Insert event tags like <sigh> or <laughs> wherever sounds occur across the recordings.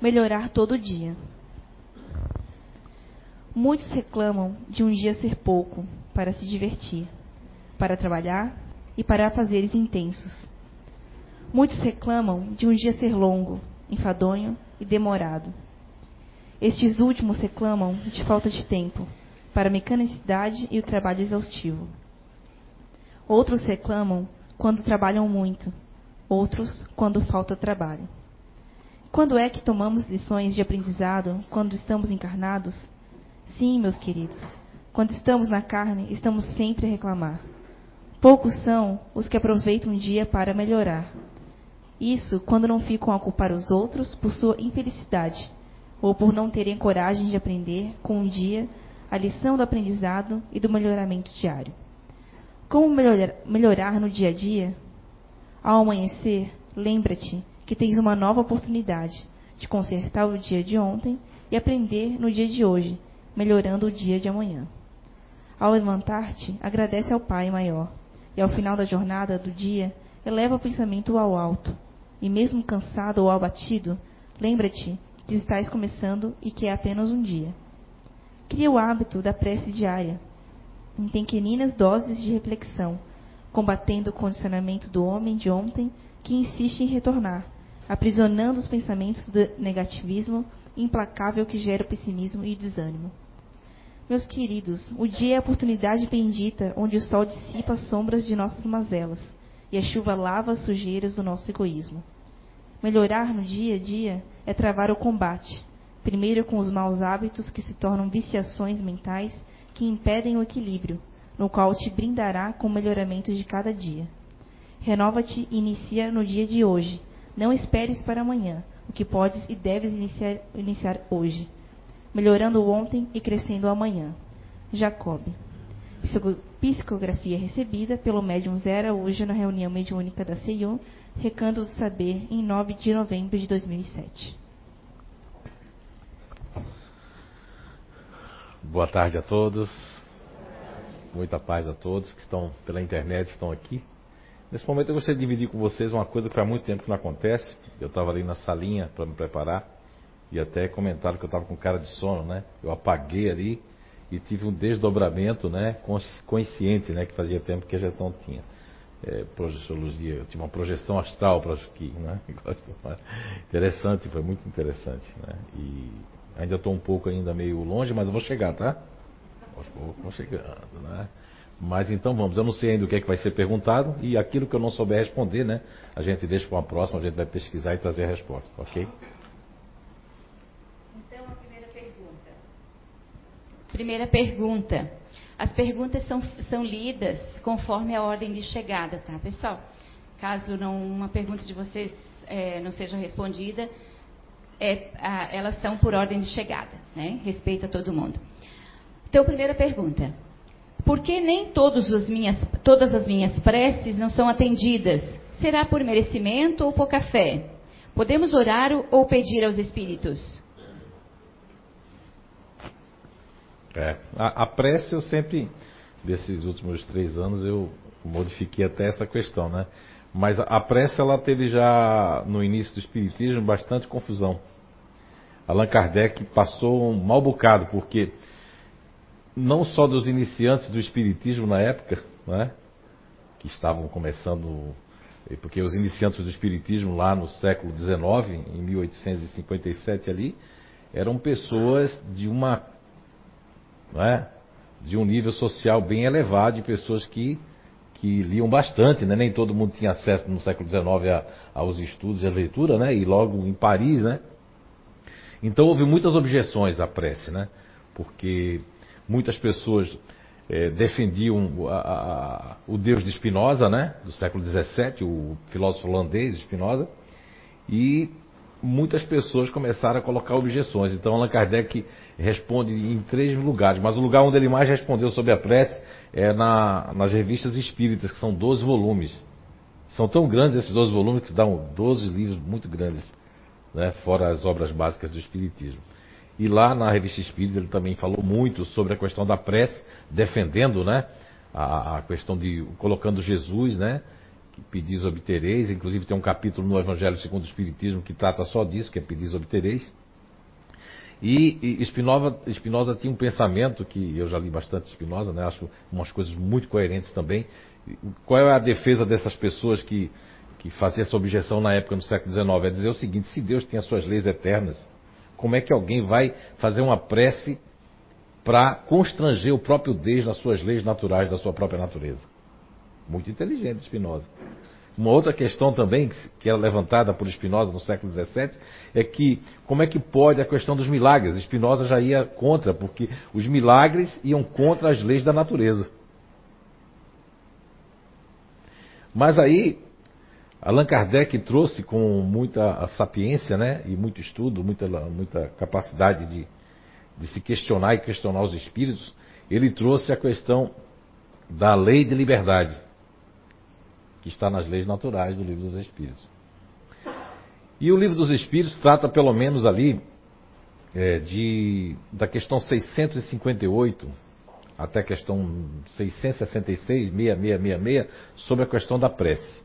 melhorar todo dia. Muitos reclamam de um dia ser pouco para se divertir, para trabalhar e para fazeres intensos. Muitos reclamam de um dia ser longo, enfadonho e demorado. Estes últimos reclamam de falta de tempo para a mecanicidade e o trabalho exaustivo. Outros reclamam quando trabalham muito, outros quando falta trabalho. Quando é que tomamos lições de aprendizado quando estamos encarnados? Sim, meus queridos, quando estamos na carne, estamos sempre a reclamar. Poucos são os que aproveitam um dia para melhorar. Isso quando não ficam a culpar os outros por sua infelicidade, ou por não terem coragem de aprender com um dia a lição do aprendizado e do melhoramento diário. Como melhorar, melhorar no dia a dia? Ao amanhecer, lembra-te que tens uma nova oportunidade de consertar o dia de ontem e aprender no dia de hoje, melhorando o dia de amanhã. Ao levantar-te, agradece ao Pai maior, e ao final da jornada do dia, eleva o pensamento ao alto. E mesmo cansado ou abatido, lembra-te que estás começando e que é apenas um dia. Cria o hábito da prece diária, em pequeninas doses de reflexão, combatendo o condicionamento do homem de ontem que insiste em retornar, aprisionando os pensamentos do negativismo implacável que gera pessimismo e desânimo. Meus queridos, o dia é a oportunidade bendita onde o sol dissipa as sombras de nossas mazelas e a chuva lava as sujeiras do nosso egoísmo. Melhorar no dia a dia é travar o combate, primeiro com os maus hábitos que se tornam viciações mentais que impedem o equilíbrio, no qual te brindará com o melhoramento de cada dia. Renova-te e inicia no dia de hoje. Não esperes para amanhã, o que podes e deves iniciar, iniciar hoje melhorando ontem e crescendo amanhã. Jacob. Psicografia recebida pelo médium Zera hoje na reunião mediúnica da CEIU, Recanto do Saber, em 9 de novembro de 2007. Boa tarde a todos. Muita paz a todos que estão pela internet, estão aqui. Nesse momento eu gostaria de dividir com vocês uma coisa que faz muito tempo que não acontece. Eu estava ali na salinha para me preparar e até comentaram que eu estava com cara de sono, né? Eu apaguei ali e tive um desdobramento, né? Consciente, né? Que fazia tempo que a gente não tinha. É, projeciologia, eu tive uma projeção astral para aqui, né? <laughs> Interessante, foi muito interessante, né? E ainda estou um pouco ainda meio longe, mas eu vou chegar, tá? Vou chegando, né? Mas então vamos, eu não sei ainda o que é que vai ser perguntado e aquilo que eu não souber responder, né? A gente deixa para uma próxima, a gente vai pesquisar e trazer a resposta, ok? Primeira pergunta. As perguntas são, são lidas conforme a ordem de chegada, tá, pessoal? Caso não, uma pergunta de vocês é, não seja respondida, é, a, elas são por ordem de chegada, né? Respeita todo mundo. Então, primeira pergunta. Por que nem as minhas, todas as minhas preces não são atendidas? Será por merecimento ou pouca fé? Podemos orar ou pedir aos espíritos? É, a, a prece eu sempre, desses últimos três anos, eu modifiquei até essa questão, né? Mas a prece ela teve já no início do espiritismo bastante confusão. Allan Kardec passou um mau bocado porque não só dos iniciantes do espiritismo na época, né, que estavam começando, porque os iniciantes do espiritismo lá no século XIX, em 1857 ali, eram pessoas de uma não é? de um nível social bem elevado, de pessoas que, que liam bastante, né? nem todo mundo tinha acesso no século XIX a, aos estudos e à leitura, né? e logo em Paris, né? Então houve muitas objeções à prece, né? porque muitas pessoas é, defendiam a, a, o Deus de Spinoza, né? do século XVII, o filósofo holandês Spinoza, e muitas pessoas começaram a colocar objeções. Então Allan Kardec responde em três lugares, mas o lugar onde ele mais respondeu sobre a prece é na, nas revistas espíritas, que são 12 volumes. São tão grandes esses 12 volumes que dão 12 livros muito grandes, né, fora as obras básicas do Espiritismo. E lá na revista Espírita ele também falou muito sobre a questão da prece, defendendo né, a, a questão de colocando Jesus, né, que pedis obtereis, inclusive tem um capítulo no Evangelho segundo o Espiritismo que trata só disso, que é pedis obtereis. E, e Spinoza, Spinoza tinha um pensamento que eu já li bastante Spinoza, né? acho umas coisas muito coerentes também. Qual é a defesa dessas pessoas que, que faziam essa objeção na época no século XIX? É dizer o seguinte: se Deus tem as suas leis eternas, como é que alguém vai fazer uma prece para constranger o próprio Deus nas suas leis naturais da sua própria natureza? Muito inteligente, Spinoza. Uma outra questão também, que era levantada por Spinoza no século XVII, é que como é que pode a questão dos milagres? Spinoza já ia contra, porque os milagres iam contra as leis da natureza. Mas aí, Allan Kardec trouxe com muita sapiência né, e muito estudo, muita, muita capacidade de, de se questionar e questionar os espíritos, ele trouxe a questão da lei de liberdade que está nas leis naturais do Livro dos Espíritos. E o Livro dos Espíritos trata pelo menos ali é, de, da questão 658 até a questão 666, 6666, sobre a questão da prece.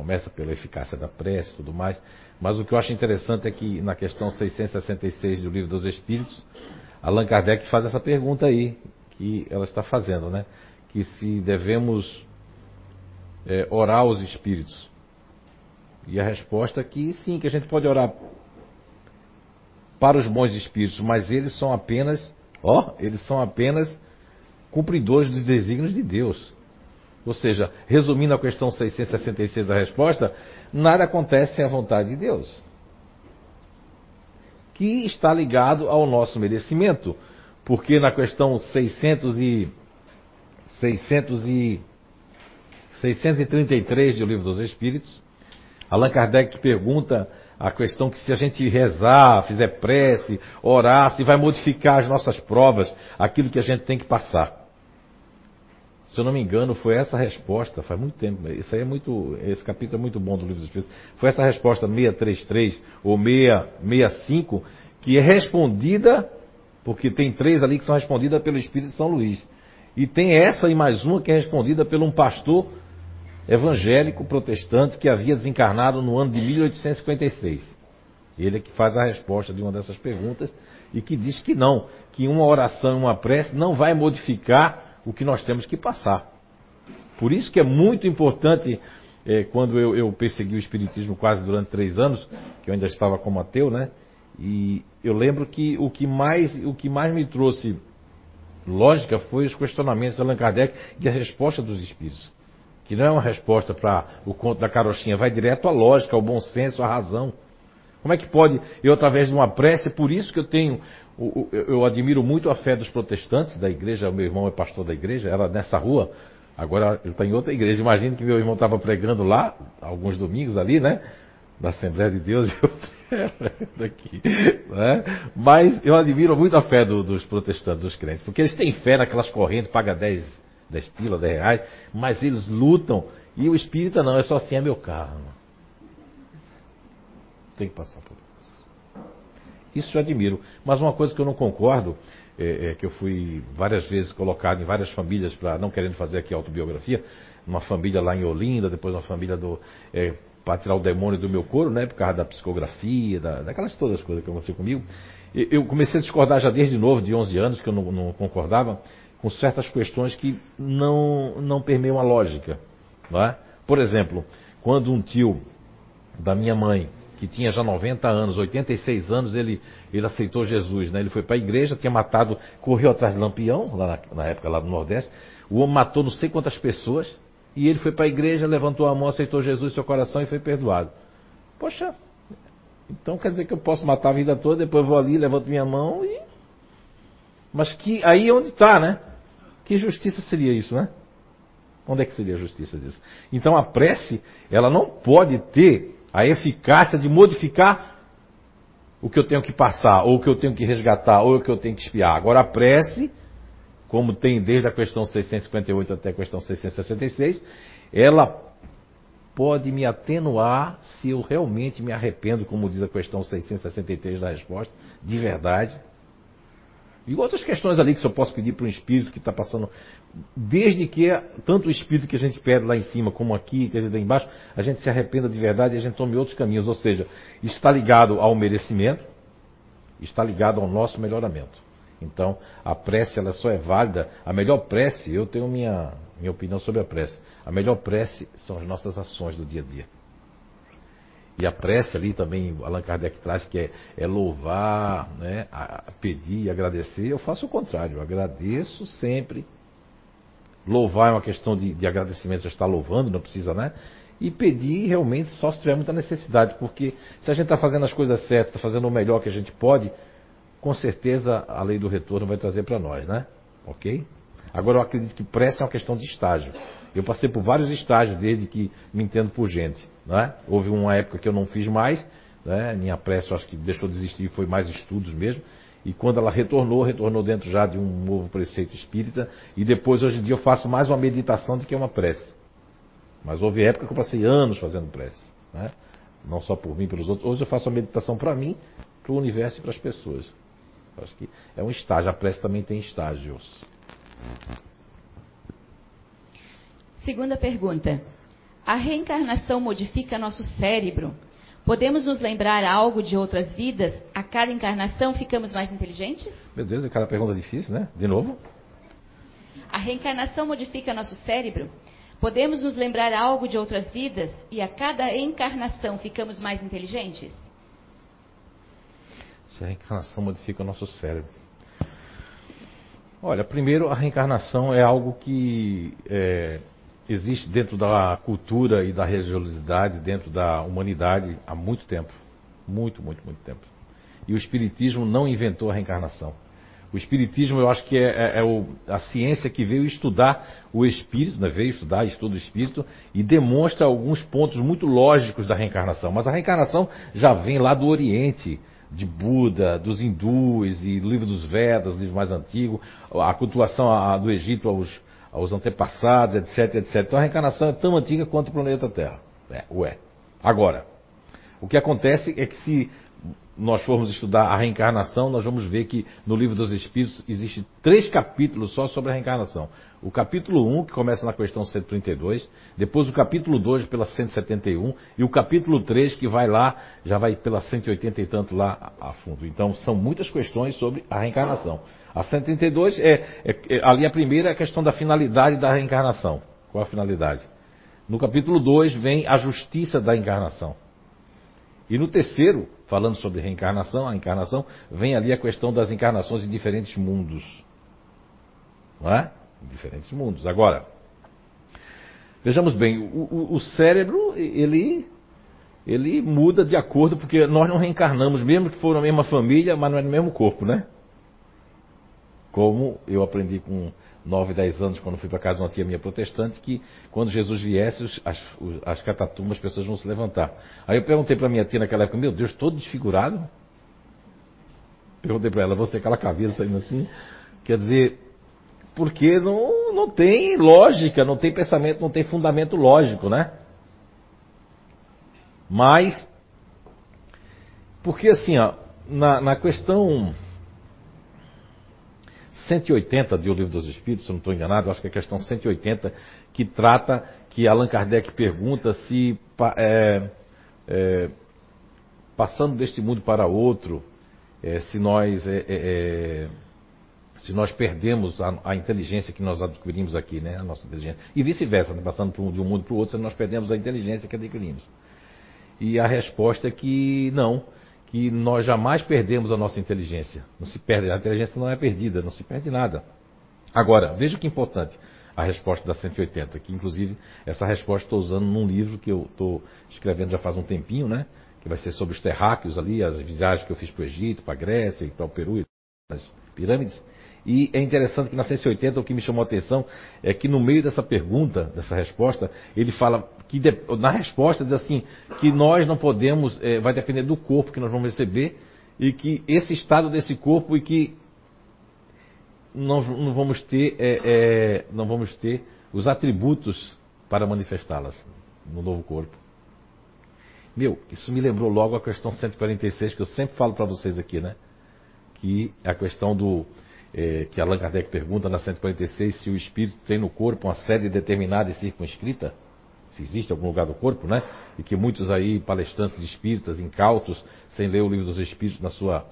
Começa pela eficácia da prece e tudo mais, mas o que eu acho interessante é que na questão 666 do Livro dos Espíritos, Allan Kardec faz essa pergunta aí, que ela está fazendo, né? Que se devemos é, orar aos espíritos? E a resposta é que sim, que a gente pode orar para os bons espíritos, mas eles são apenas, ó, eles são apenas cumpridores dos desígnios de Deus. Ou seja, resumindo a questão 666 da resposta, nada acontece sem a vontade de Deus. Que está ligado ao nosso merecimento. Porque na questão 600 e 600 e 633 do Livro dos Espíritos, Allan Kardec pergunta a questão que se a gente rezar, fizer prece, orar, se vai modificar as nossas provas, aquilo que a gente tem que passar. Se eu não me engano, foi essa resposta, faz muito tempo, isso aí é muito, esse capítulo é muito bom do Livro dos Espíritos. Foi essa resposta 633 ou 665 que é respondida, porque tem três ali que são respondidas pelo Espírito de São Luís. E tem essa e mais uma que é respondida por um pastor evangélico protestante que havia desencarnado no ano de 1856. Ele é que faz a resposta de uma dessas perguntas e que diz que não, que uma oração, uma prece não vai modificar o que nós temos que passar. Por isso que é muito importante, é, quando eu, eu persegui o Espiritismo quase durante três anos, que eu ainda estava como ateu, né? E eu lembro que o que mais, o que mais me trouxe lógica foi os questionamentos de Allan Kardec e a resposta dos espíritos que não é uma resposta para o conto da carochinha, vai direto à lógica, ao bom senso, à razão. Como é que pode, eu através de uma prece, por isso que eu tenho, eu admiro muito a fé dos protestantes da igreja, meu irmão é pastor da igreja, era nessa rua, agora ele está em outra igreja. Imagino que meu irmão estava pregando lá, alguns domingos ali, né? Da Assembleia de Deus, <laughs> eu daqui, né? Mas eu admiro muito a fé do, dos protestantes, dos crentes, porque eles têm fé naquelas correntes, paga 10 10 pila, 10 reais, mas eles lutam. E o espírita não, é só assim, é meu carro. Tem que passar por. Isso eu admiro. Mas uma coisa que eu não concordo, é, é que eu fui várias vezes colocado em várias famílias, para não querendo fazer aqui autobiografia, uma família lá em Olinda, depois uma família do. É, para tirar o demônio do meu couro, né? Por causa da psicografia, da, daquelas todas as coisas que aconteceram comigo. Eu comecei a discordar já desde novo, de 11 anos, que eu não, não concordava com certas questões que não, não permeiam a lógica. Não é? Por exemplo, quando um tio da minha mãe, que tinha já 90 anos, 86 anos, ele, ele aceitou Jesus. Né? Ele foi para a igreja, tinha matado, correu atrás de Lampião, lá na, na época lá do Nordeste. O homem matou não sei quantas pessoas. E ele foi para a igreja, levantou a mão, aceitou Jesus em seu coração e foi perdoado. Poxa, então quer dizer que eu posso matar a vida toda, depois vou ali, levanto minha mão e. Mas que aí é onde está, né? Que justiça seria isso, né? Onde é que seria a justiça disso? Então a prece, ela não pode ter a eficácia de modificar o que eu tenho que passar, ou o que eu tenho que resgatar, ou o que eu tenho que espiar. Agora a prece, como tem desde a questão 658 até a questão 666, ela pode me atenuar se eu realmente me arrependo, como diz a questão 663 da resposta, de verdade, E outras questões ali que eu posso pedir para um espírito que está passando. Desde que, tanto o espírito que a gente pede lá em cima, como aqui, que a gente lá embaixo, a gente se arrependa de verdade e a gente tome outros caminhos. Ou seja, está ligado ao merecimento, está ligado ao nosso melhoramento. Então, a prece ela só é válida. A melhor prece, eu tenho minha, minha opinião sobre a prece. A melhor prece são as nossas ações do dia a dia. E a prece ali também, Allan Kardec traz que é, é louvar, né, a pedir, agradecer. Eu faço o contrário, eu agradeço sempre. Louvar é uma questão de, de agradecimento, já está louvando, não precisa, né? E pedir realmente só se tiver muita necessidade, porque se a gente está fazendo as coisas certas, está fazendo o melhor que a gente pode, com certeza a lei do retorno vai trazer para nós, né? Ok? Agora eu acredito que pressa é uma questão de estágio. Eu passei por vários estágios desde que me entendo por gente. Né? Houve uma época que eu não fiz mais, né? minha pressa eu acho que deixou de existir foi mais estudos mesmo. E quando ela retornou, retornou dentro já de um novo preceito espírita. E depois, hoje em dia, eu faço mais uma meditação do que uma prece. Mas houve época que eu passei anos fazendo prece. Né? Não só por mim, pelos outros. Hoje eu faço a meditação para mim, para o universo e para as pessoas. Acho que é um estágio. A prece também tem estágios. Segunda pergunta. A reencarnação modifica nosso cérebro? Podemos nos lembrar algo de outras vidas? A cada encarnação ficamos mais inteligentes? Meu Deus, aquela pergunta difícil, né? De novo? A reencarnação modifica nosso cérebro? Podemos nos lembrar algo de outras vidas e a cada encarnação ficamos mais inteligentes? Se a reencarnação modifica o nosso cérebro. Olha, primeiro, a reencarnação é algo que é, existe dentro da cultura e da religiosidade, dentro da humanidade há muito tempo. Muito, muito, muito tempo. E o Espiritismo não inventou a reencarnação. O Espiritismo, eu acho que é, é, é o, a ciência que veio estudar o Espírito, né? veio estudar, estuda o Espírito, e demonstra alguns pontos muito lógicos da reencarnação. Mas a reencarnação já vem lá do Oriente, de Buda, dos hindus e livro dos Vedas, livro mais antigo, a cultuação do Egito aos, aos antepassados, etc, etc. Então a reencarnação é tão antiga quanto o planeta Terra. É, ué. Agora, o que acontece é que se nós formos estudar a reencarnação, nós vamos ver que no livro dos Espíritos existe três capítulos só sobre a reencarnação. O capítulo 1, que começa na questão 132, depois o capítulo 2 pela 171 e o capítulo 3 que vai lá, já vai pela 180 e tanto lá a fundo. Então são muitas questões sobre a reencarnação. A 132 é, é, é a primeira é a questão da finalidade da reencarnação. Qual a finalidade? No capítulo 2 vem a justiça da encarnação. E no terceiro, falando sobre reencarnação, a encarnação, vem ali a questão das encarnações em diferentes mundos. Não é? Diferentes mundos. Agora, vejamos bem, o, o, o cérebro, ele, ele muda de acordo, porque nós não reencarnamos, mesmo que for na mesma família, mas não é no mesmo corpo, né? Como eu aprendi com 9, 10 anos, quando fui para casa de uma tia minha protestante, que quando Jesus viesse, as, as catatumas, as pessoas vão se levantar. Aí eu perguntei para minha tia naquela época, meu Deus, todo desfigurado? Perguntei para ela, você aquela cabeça saindo assim? Quer dizer, porque não, não tem lógica, não tem pensamento, não tem fundamento lógico, né? Mas, porque assim, ó, na, na questão 180 de O Livro dos Espíritos, se não estou enganado, acho que é a questão 180, que trata, que Allan Kardec pergunta se, é, é, passando deste mundo para outro, é, se nós é, é, é, se nós perdemos a, a, inteligência que nós adquirimos aqui, né, a nossa inteligência, e vice-versa, né, passando de um mundo para o outro, se nós perdemos a inteligência que adquirimos. E a resposta é que não, que nós jamais perdemos a nossa inteligência. Não se perde, a inteligência não é perdida, não se perde nada. Agora, veja que importante a resposta da 180, que inclusive essa resposta estou usando num livro que eu estou escrevendo já faz um tempinho, né? Que vai ser sobre os terráqueos ali, as viagens que eu fiz para o Egito, para a Grécia e o Peru e as pirâmides. E é interessante que na 180 o que me chamou a atenção é que no meio dessa pergunta, dessa resposta, ele fala que na resposta diz assim que nós não podemos, é, vai depender do corpo que nós vamos receber e que esse estado desse corpo e que não, não vamos ter, é, é, não vamos ter os atributos para manifestá-las no novo corpo. Meu, isso me lembrou logo a questão 146 que eu sempre falo para vocês aqui, né? Que a questão do é, que Allan Kardec pergunta na 146 se o espírito tem no corpo uma sede determinada e circunscrita, se existe algum lugar do corpo, né? E que muitos aí, palestrantes espíritas, incautos, sem ler o livro dos espíritos na sua,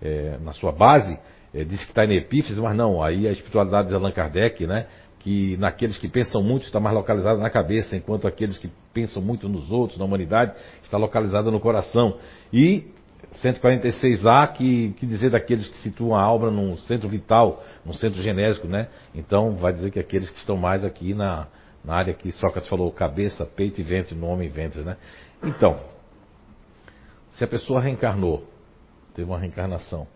é, na sua base, é, diz que está em epífise, mas não, aí a espiritualidade de Allan Kardec, né? Que naqueles que pensam muito está mais localizada na cabeça, enquanto aqueles que pensam muito nos outros, na humanidade, está localizada no coração. E 146A, que, que dizer daqueles que situam a alma num centro vital, num centro genérico, né? Então vai dizer que aqueles que estão mais aqui na, na área que Sócrates falou, cabeça, peito e ventre, nome e ventre, né? Então, se a pessoa reencarnou, teve uma reencarnação,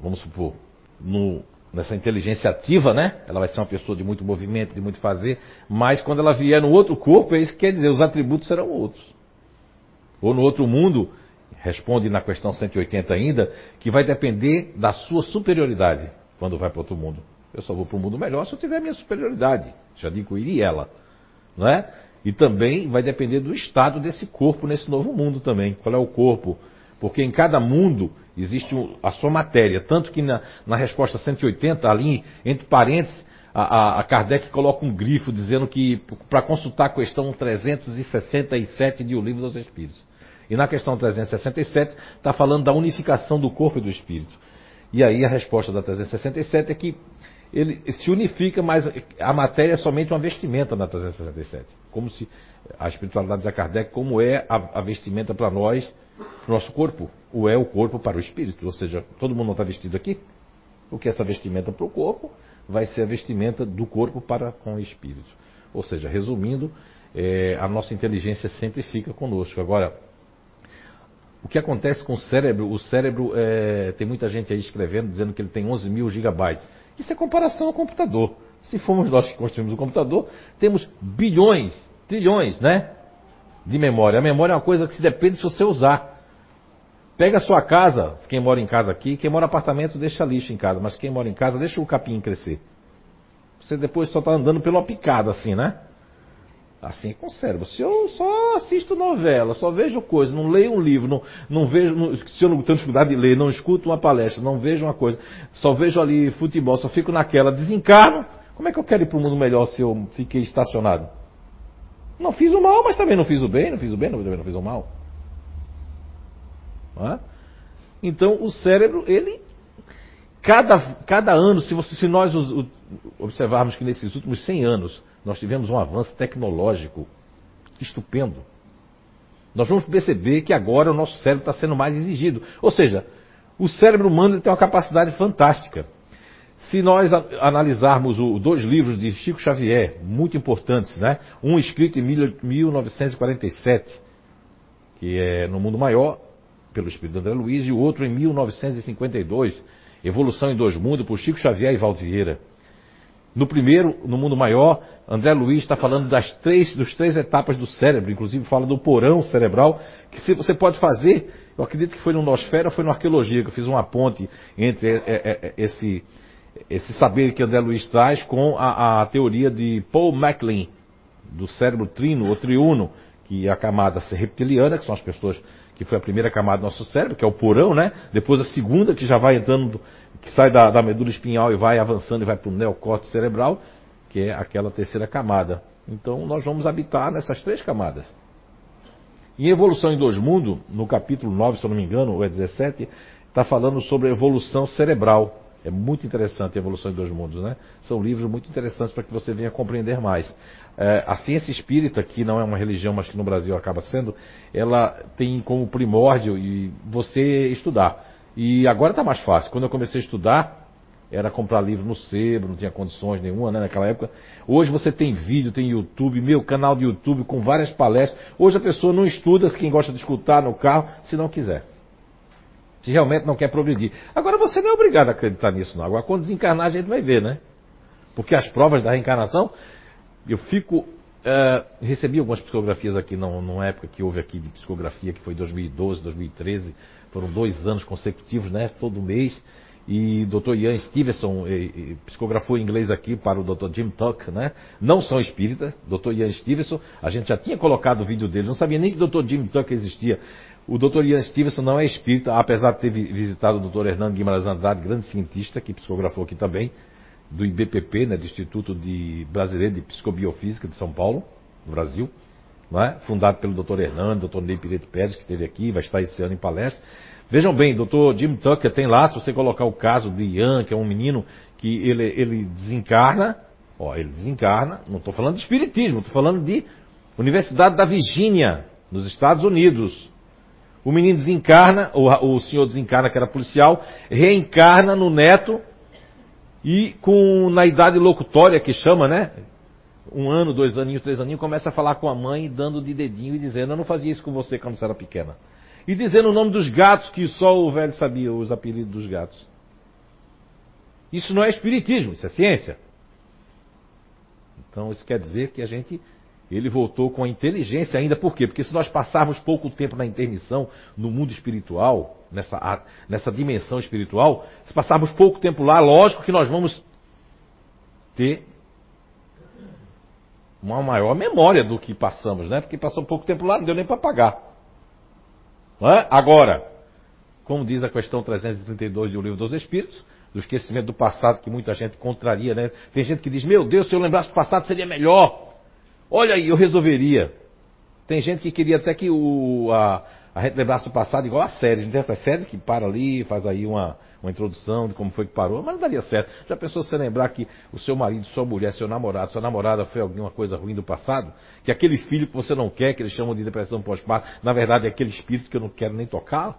vamos supor, no, nessa inteligência ativa, né? Ela vai ser uma pessoa de muito movimento, de muito fazer, mas quando ela vier no outro corpo, é isso que quer dizer, os atributos serão outros. Ou no outro mundo, responde na questão 180 ainda, que vai depender da sua superioridade quando vai para outro mundo. Eu só vou para o mundo melhor se eu tiver a minha superioridade. Já digo e ela. Não é? E também vai depender do estado desse corpo nesse novo mundo também. Qual é o corpo? Porque em cada mundo existe a sua matéria. Tanto que na, na resposta 180, ali, entre parênteses, a, a Kardec coloca um grifo dizendo que para consultar a questão 367 de O Livro dos Espíritos. E na questão 367 está falando da unificação do corpo e do espírito. E aí a resposta da 367 é que ele se unifica, mas a matéria é somente uma vestimenta na 367. Como se a espiritualidade de Kardec, como é a, a vestimenta para nós, para o nosso corpo, ou é o corpo para o espírito. Ou seja, todo mundo não está vestido aqui? O que essa vestimenta para o corpo vai ser a vestimenta do corpo para com o espírito. Ou seja, resumindo, é, a nossa inteligência sempre fica conosco. Agora, o que acontece com o cérebro? O cérebro, é, tem muita gente aí escrevendo, dizendo que ele tem 11 mil gigabytes. Isso é comparação ao computador. Se formos nós que construímos o computador, temos bilhões, trilhões, né? De memória. A memória é uma coisa que se depende se você usar. Pega a sua casa, quem mora em casa aqui, quem mora em apartamento deixa lixo em casa, mas quem mora em casa deixa o capim crescer. Você depois só está andando pela picada assim, né? Assim com o cérebro. Se eu só assisto novela, só vejo coisa, não leio um livro, não, não vejo, não, se eu não tenho dificuldade de ler, não escuto uma palestra, não vejo uma coisa, só vejo ali futebol, só fico naquela, desencarno, como é que eu quero ir para o mundo melhor se eu fiquei estacionado? Não fiz o mal, mas também não fiz o bem, não fiz o bem, também não fiz o mal. É? Então o cérebro, ele cada, cada ano, se, você, se nós observarmos que nesses últimos 100 anos nós tivemos um avanço tecnológico estupendo. Nós vamos perceber que agora o nosso cérebro está sendo mais exigido. Ou seja, o cérebro humano tem uma capacidade fantástica. Se nós analisarmos os dois livros de Chico Xavier, muito importantes, né? um escrito em 1947, que é No Mundo Maior, pelo Espírito André Luiz, e o outro em 1952, Evolução em Dois Mundos, por Chico Xavier e Valdieira. No primeiro, no mundo maior, André Luiz está falando das três, dos três etapas do cérebro, inclusive fala do porão cerebral, que se você pode fazer, eu acredito que foi no Nosfera, foi no Arqueologia, que eu fiz uma ponte entre é, é, é, esse, esse saber que André Luiz traz com a, a teoria de Paul MacLean, do cérebro trino ou triuno, que é a camada reptiliana, que são as pessoas que foi a primeira camada do nosso cérebro, que é o porão, né? Depois a segunda, que já vai entrando que sai da, da medula espinhal e vai avançando e vai para o neocórtex cerebral, que é aquela terceira camada. Então nós vamos habitar nessas três camadas. Em Evolução em Dois Mundos, no capítulo 9, se eu não me engano, ou é 17, está falando sobre evolução cerebral. É muito interessante a Evolução em Dois Mundos, né? São livros muito interessantes para que você venha compreender mais. É, a ciência espírita, que não é uma religião, mas que no Brasil acaba sendo, ela tem como primórdio e você estudar. E agora está mais fácil. Quando eu comecei a estudar, era comprar livro no sebo, não tinha condições nenhuma né, naquela época. Hoje você tem vídeo, tem YouTube, meu canal de YouTube com várias palestras. Hoje a pessoa não estuda, quem gosta de escutar no carro, se não quiser. Se realmente não quer progredir. Agora você não é obrigado a acreditar nisso, não. Agora quando desencarnar a gente vai ver, né? Porque as provas da reencarnação, eu fico. Uh, recebi algumas psicografias aqui numa época que houve aqui de psicografia, que foi 2012, 2013 foram dois anos consecutivos, né? Todo mês. e Dr. Ian Stevenson e, e, psicografou em inglês aqui para o Dr. Jim Tuck, né? Não são espíritas, Dr. Ian Stevenson, a gente já tinha colocado o vídeo dele, não sabia nem que o Dr. Jim Tuck existia. O Dr. Ian Stevenson não é espírita, apesar de ter visitado o Dr. Hernando Guimarães Andrade, grande cientista, que psicografou aqui também, do IBPP, né, do Instituto de Brasileiro de Psicobiofísica de São Paulo, no Brasil, é? fundado pelo Dr. Hernando, Dr. Ney Pireto Pérez, que esteve aqui, vai estar esse ano em palestra. Vejam bem, Dr. Jim Tucker tem lá, se você colocar o caso de Ian, que é um menino que ele, ele desencarna, ó, ele desencarna, não estou falando de espiritismo, estou falando de Universidade da Virgínia, nos Estados Unidos. O menino desencarna, o, o senhor desencarna, que era policial, reencarna no neto e com na idade locutória que chama, né? Um ano, dois aninhos, três aninhos, começa a falar com a mãe, dando de dedinho e dizendo: Eu não fazia isso com você quando você era pequena. E dizendo o nome dos gatos que só o velho sabia, os apelidos dos gatos. Isso não é espiritismo, isso é ciência. Então isso quer dizer que a gente ele voltou com a inteligência ainda, por quê? Porque se nós passarmos pouco tempo na intermissão, no mundo espiritual, nessa, nessa dimensão espiritual, se passarmos pouco tempo lá, lógico que nós vamos ter uma maior memória do que passamos, né? Porque passou pouco tempo lá, não deu nem para pagar. É? Agora, como diz a questão 332 do Livro dos Espíritos, do esquecimento do passado que muita gente contraria, né? Tem gente que diz, meu Deus, se eu lembrasse do passado seria melhor. Olha aí, eu resolveria. Tem gente que queria até que o, a, a gente lembrasse do passado igual a série. A gente tem essas séries que para ali, faz aí uma, uma introdução de como foi que parou, mas não daria certo. Já pensou você lembrar que o seu marido, sua mulher, seu namorado, sua namorada foi alguma coisa ruim do passado? Que aquele filho que você não quer, que eles chamam de depressão pós-parto, na verdade é aquele espírito que eu não quero nem tocar?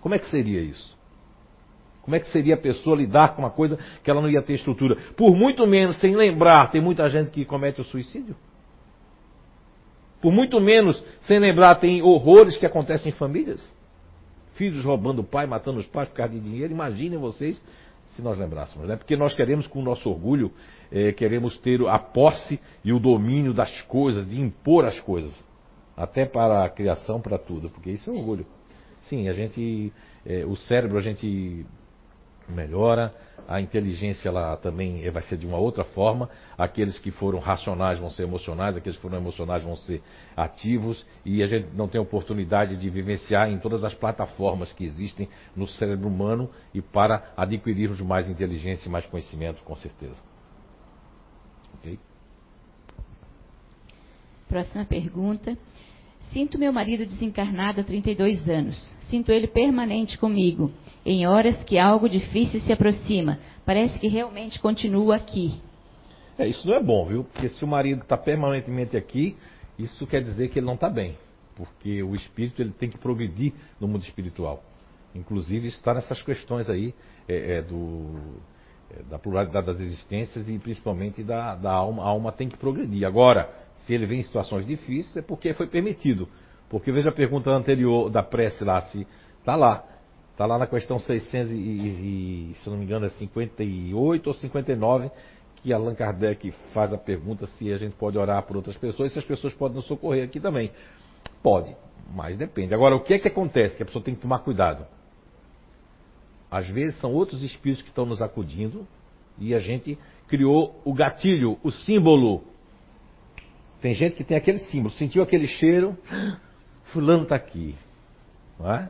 Como é que seria isso? Como é que seria a pessoa lidar com uma coisa que ela não ia ter estrutura? Por muito menos, sem lembrar, tem muita gente que comete o suicídio. Por muito menos, sem lembrar, tem horrores que acontecem em famílias. Filhos roubando o pai, matando os pais por causa de dinheiro. Imaginem vocês se nós lembrássemos, né? Porque nós queremos, com o nosso orgulho, é, queremos ter a posse e o domínio das coisas, de impor as coisas. Até para a criação, para tudo. Porque isso é orgulho. Sim, a gente. É, o cérebro a gente melhora, a inteligência ela também vai ser de uma outra forma. Aqueles que foram racionais vão ser emocionais, aqueles que foram emocionais vão ser ativos e a gente não tem oportunidade de vivenciar em todas as plataformas que existem no cérebro humano e para adquirirmos mais inteligência e mais conhecimento, com certeza. Ok? Próxima pergunta. Sinto meu marido desencarnado há 32 anos. Sinto ele permanente comigo. Em horas que algo difícil se aproxima. Parece que realmente continua aqui. É, isso não é bom, viu? Porque se o marido está permanentemente aqui, isso quer dizer que ele não está bem. Porque o espírito ele tem que progredir no mundo espiritual. Inclusive, está nessas questões aí é, é, do, é, da pluralidade das existências e principalmente da, da alma. A alma tem que progredir. Agora, se ele vem em situações difíceis, é porque foi permitido. Porque veja a pergunta anterior da prece lá, se está lá. Está lá na questão 600 e, e, se não me engano, é 58 ou 59, que Allan Kardec faz a pergunta se a gente pode orar por outras pessoas e se as pessoas podem nos socorrer aqui também. Pode, mas depende. Agora, o que é que acontece? Que a pessoa tem que tomar cuidado. Às vezes são outros espíritos que estão nos acudindo e a gente criou o gatilho, o símbolo tem gente que tem aquele símbolo, sentiu aquele cheiro, fulano está aqui. Não é?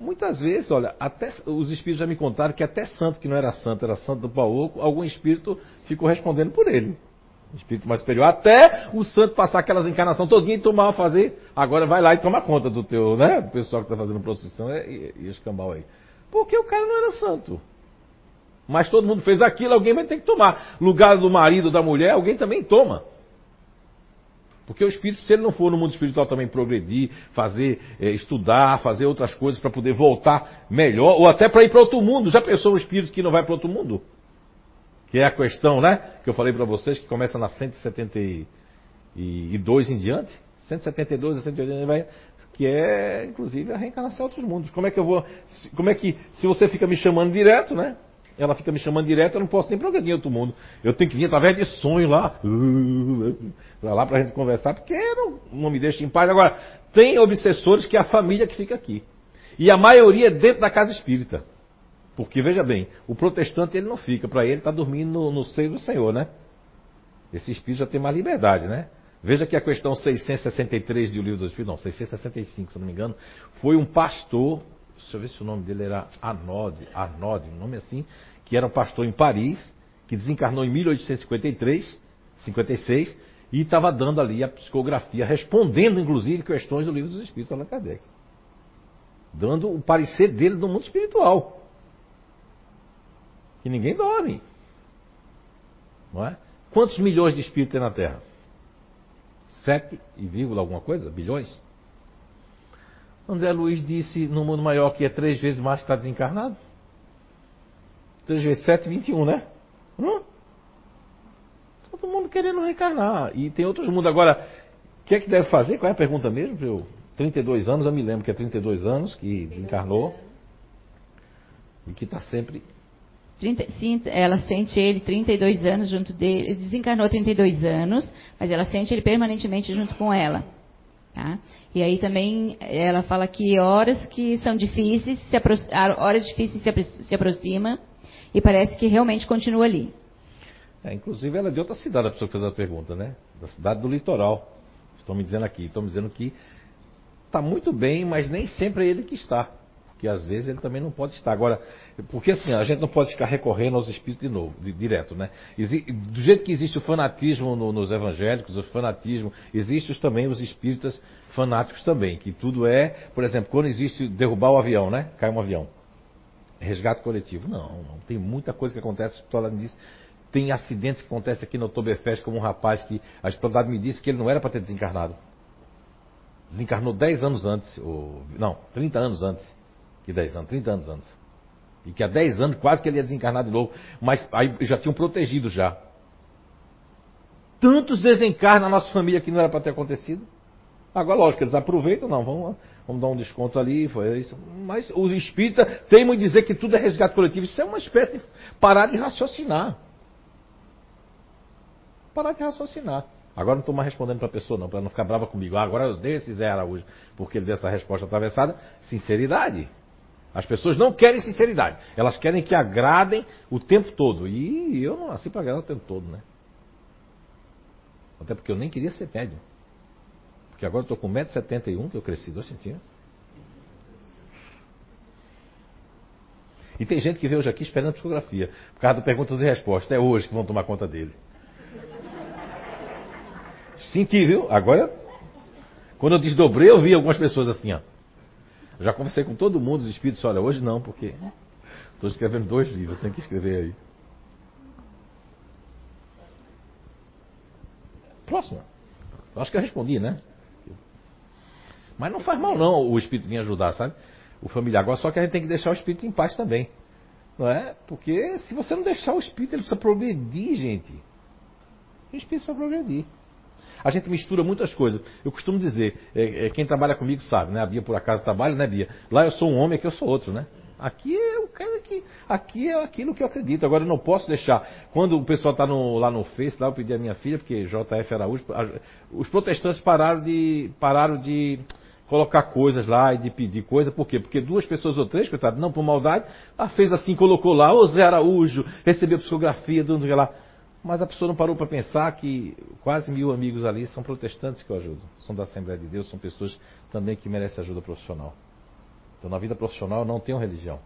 Muitas vezes, olha, até os espíritos já me contaram que até santo que não era santo, era santo do pau algum espírito ficou respondendo por ele. Espírito mais superior, até o santo passar aquelas encarnações todinha e tomar fazer, agora vai lá e toma conta do teu, né? O pessoal que está fazendo procissão e, e escambau aí. Porque o cara não era santo. Mas todo mundo fez aquilo, alguém vai ter que tomar. Lugar do marido, da mulher, alguém também toma. Porque o espírito, se ele não for no mundo espiritual também progredir, fazer, é, estudar, fazer outras coisas para poder voltar melhor, ou até para ir para outro mundo. Já pensou o espírito que não vai para outro mundo? Que é a questão, né? Que eu falei para vocês, que começa na 172 em diante. 172 a 180 vai, que é inclusive a reencarnação em outros mundos. Como é que eu vou. Como é que. Se você fica me chamando direto, né? Ela fica me chamando direto, eu não posso nem progredir em outro mundo. Eu tenho que vir através de sonho lá. Pra lá pra gente conversar, porque não, não me deixa em paz. Agora, tem obsessores que é a família que fica aqui. E a maioria é dentro da casa espírita. Porque, veja bem, o protestante ele não fica, para ele está dormindo no, no seio do Senhor, né? Esse espírito já tem mais liberdade, né? Veja que a questão 663 do livro dos Espíritos, não, 665, se não me engano, foi um pastor, deixa eu ver se o nome dele era Arnode, Arnode, um nome assim, que era um pastor em Paris, que desencarnou em 1853, 56, e estava dando ali a psicografia, respondendo inclusive questões do livro dos Espíritos Allan Kardec. Dando o parecer dele no mundo espiritual. Que ninguém dorme. Não é? Quantos milhões de espíritos tem na Terra? Sete e vírgula alguma coisa? Bilhões? André Luiz disse no mundo maior que é três vezes mais que está desencarnado. Três vezes sete, vinte e um, né? Hum? Todo mundo querendo reencarnar. E tem outros mundos. Agora, o que é que deve fazer? Qual é a pergunta mesmo? Eu, 32 anos, eu me lembro que é 32 anos que desencarnou. E que está sempre 30, sim, ela sente ele 32 anos junto dele, desencarnou 32 anos, mas ela sente ele permanentemente junto com ela. Tá? E aí também ela fala que horas que são difíceis, se horas difíceis se, apro se aproxima e parece que realmente continua ali. É, inclusive ela é de outra cidade, a pessoa que fez a pergunta, né? Da cidade do litoral. Estão me dizendo aqui, estão me dizendo que está muito bem, mas nem sempre é ele que está que às vezes ele também não pode estar. Agora, porque assim, a gente não pode ficar recorrendo aos espíritos de novo, de, direto, né? do jeito que existe o fanatismo no, nos evangélicos, o fanatismo, existe também os espíritas fanáticos também, que tudo é, por exemplo, quando existe derrubar o avião, né? Cai um avião. Resgate coletivo. Não, não. Tem muita coisa que acontece, falando disso. Tem acidentes que acontecem aqui no Oktoberfest, como um rapaz que a espiritualidade me disse que ele não era para ter desencarnado. Desencarnou 10 anos antes, ou, não, 30 anos antes que 10 anos, 30 anos antes. E que há 10 anos quase que ele ia desencarnar de novo. Mas aí já tinham protegido já. Tantos desencarnos na nossa família que não era para ter acontecido. Agora, lógico, eles aproveitam, não, vamos, vamos dar um desconto ali, foi isso. Mas os espíritas temem dizer que tudo é resgate coletivo. Isso é uma espécie de parar de raciocinar. Parar de raciocinar. Agora não estou mais respondendo para a pessoa, não, para não ficar brava comigo. Ah, agora eu dei esse Zé Araújo, porque ele deu essa resposta atravessada. Sinceridade. As pessoas não querem sinceridade. Elas querem que agradem o tempo todo. E eu não nasci para agradar o tempo todo, né? Até porque eu nem queria ser médium. Porque agora eu estou com 1,71m, que eu cresci 2 centímetros. E tem gente que veio hoje aqui esperando psicografia. Por causa do perguntas e respostas. É hoje que vão tomar conta dele. Senti, viu? Agora, quando eu desdobrei, eu vi algumas pessoas assim, ó. Já conversei com todo mundo, os espíritos, olha, hoje não, porque estou escrevendo dois livros, tenho que escrever aí. Próximo. Acho que eu respondi, né? Mas não faz mal não o espírito vir ajudar, sabe? O familiar. Agora só que a gente tem que deixar o espírito em paz também. Não é? Porque se você não deixar o espírito, ele precisa progredir, gente. O espírito precisa progredir. A gente mistura muitas coisas. Eu costumo dizer, é, é, quem trabalha comigo sabe, né? A Bia por acaso trabalha, né, Bia? Lá eu sou um homem, aqui eu sou outro, né? Aqui é o cara que. Aqui é aquilo que eu acredito. Agora eu não posso deixar. Quando o pessoal está lá no Face, lá eu pedi a minha filha, porque JF Araújo, os protestantes pararam de. pararam de colocar coisas lá e de pedir coisa, por quê? Porque duas pessoas ou três, coitado, não por maldade, fez assim, colocou lá, ô Zé Araújo, recebeu psicografia, do lá. Mas a pessoa não parou para pensar que quase mil amigos ali são protestantes que eu ajudo. São da Assembleia de Deus, são pessoas também que merecem ajuda profissional. Então na vida profissional não tem religião.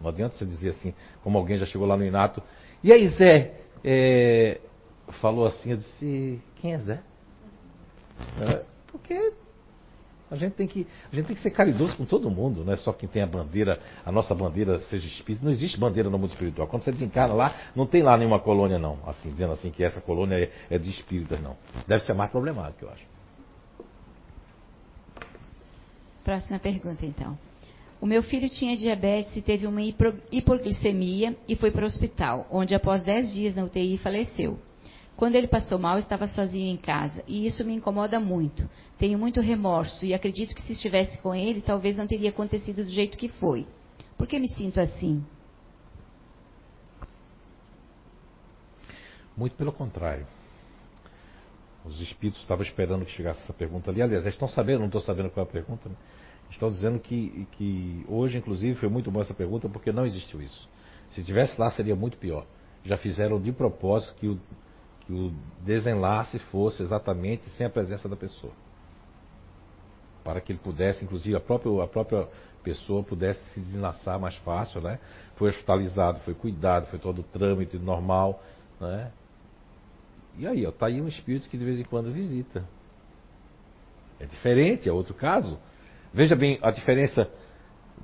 Não adianta você dizer assim, como alguém já chegou lá no Inato. E aí Zé, é, falou assim, eu disse, quem é Zé? É, porque a gente tem que, a gente tem que ser caridoso com todo mundo, não é só quem tem a bandeira, a nossa bandeira seja espírita. Não existe bandeira no mundo espiritual. Quando você desencarna lá, não tem lá nenhuma colônia, não. Assim, dizendo assim que essa colônia é, é de espíritas, não. Deve ser mais problemático, eu acho. Próxima pergunta, então. O meu filho tinha diabetes e teve uma hipoglicemia e foi para o hospital, onde após 10 dias na UTI faleceu. Quando ele passou mal, estava sozinho em casa, e isso me incomoda muito. Tenho muito remorso e acredito que se estivesse com ele, talvez não teria acontecido do jeito que foi. Por que me sinto assim? Muito pelo contrário. Os espíritos estavam esperando que chegasse essa pergunta ali. Aliás, eles estão sabendo, não estou sabendo qual é a pergunta. Né? Estão dizendo que, que hoje, inclusive, foi muito boa essa pergunta porque não existiu isso. Se tivesse lá, seria muito pior. Já fizeram de propósito que o, que o desenlace fosse exatamente sem a presença da pessoa. Para que ele pudesse, inclusive, a própria, a própria pessoa pudesse se desenlaçar mais fácil, né? Foi hospitalizado, foi cuidado, foi todo o trâmite normal, né? E aí, ó, tá aí um espírito que de vez em quando visita. É diferente, é outro caso. Veja bem a diferença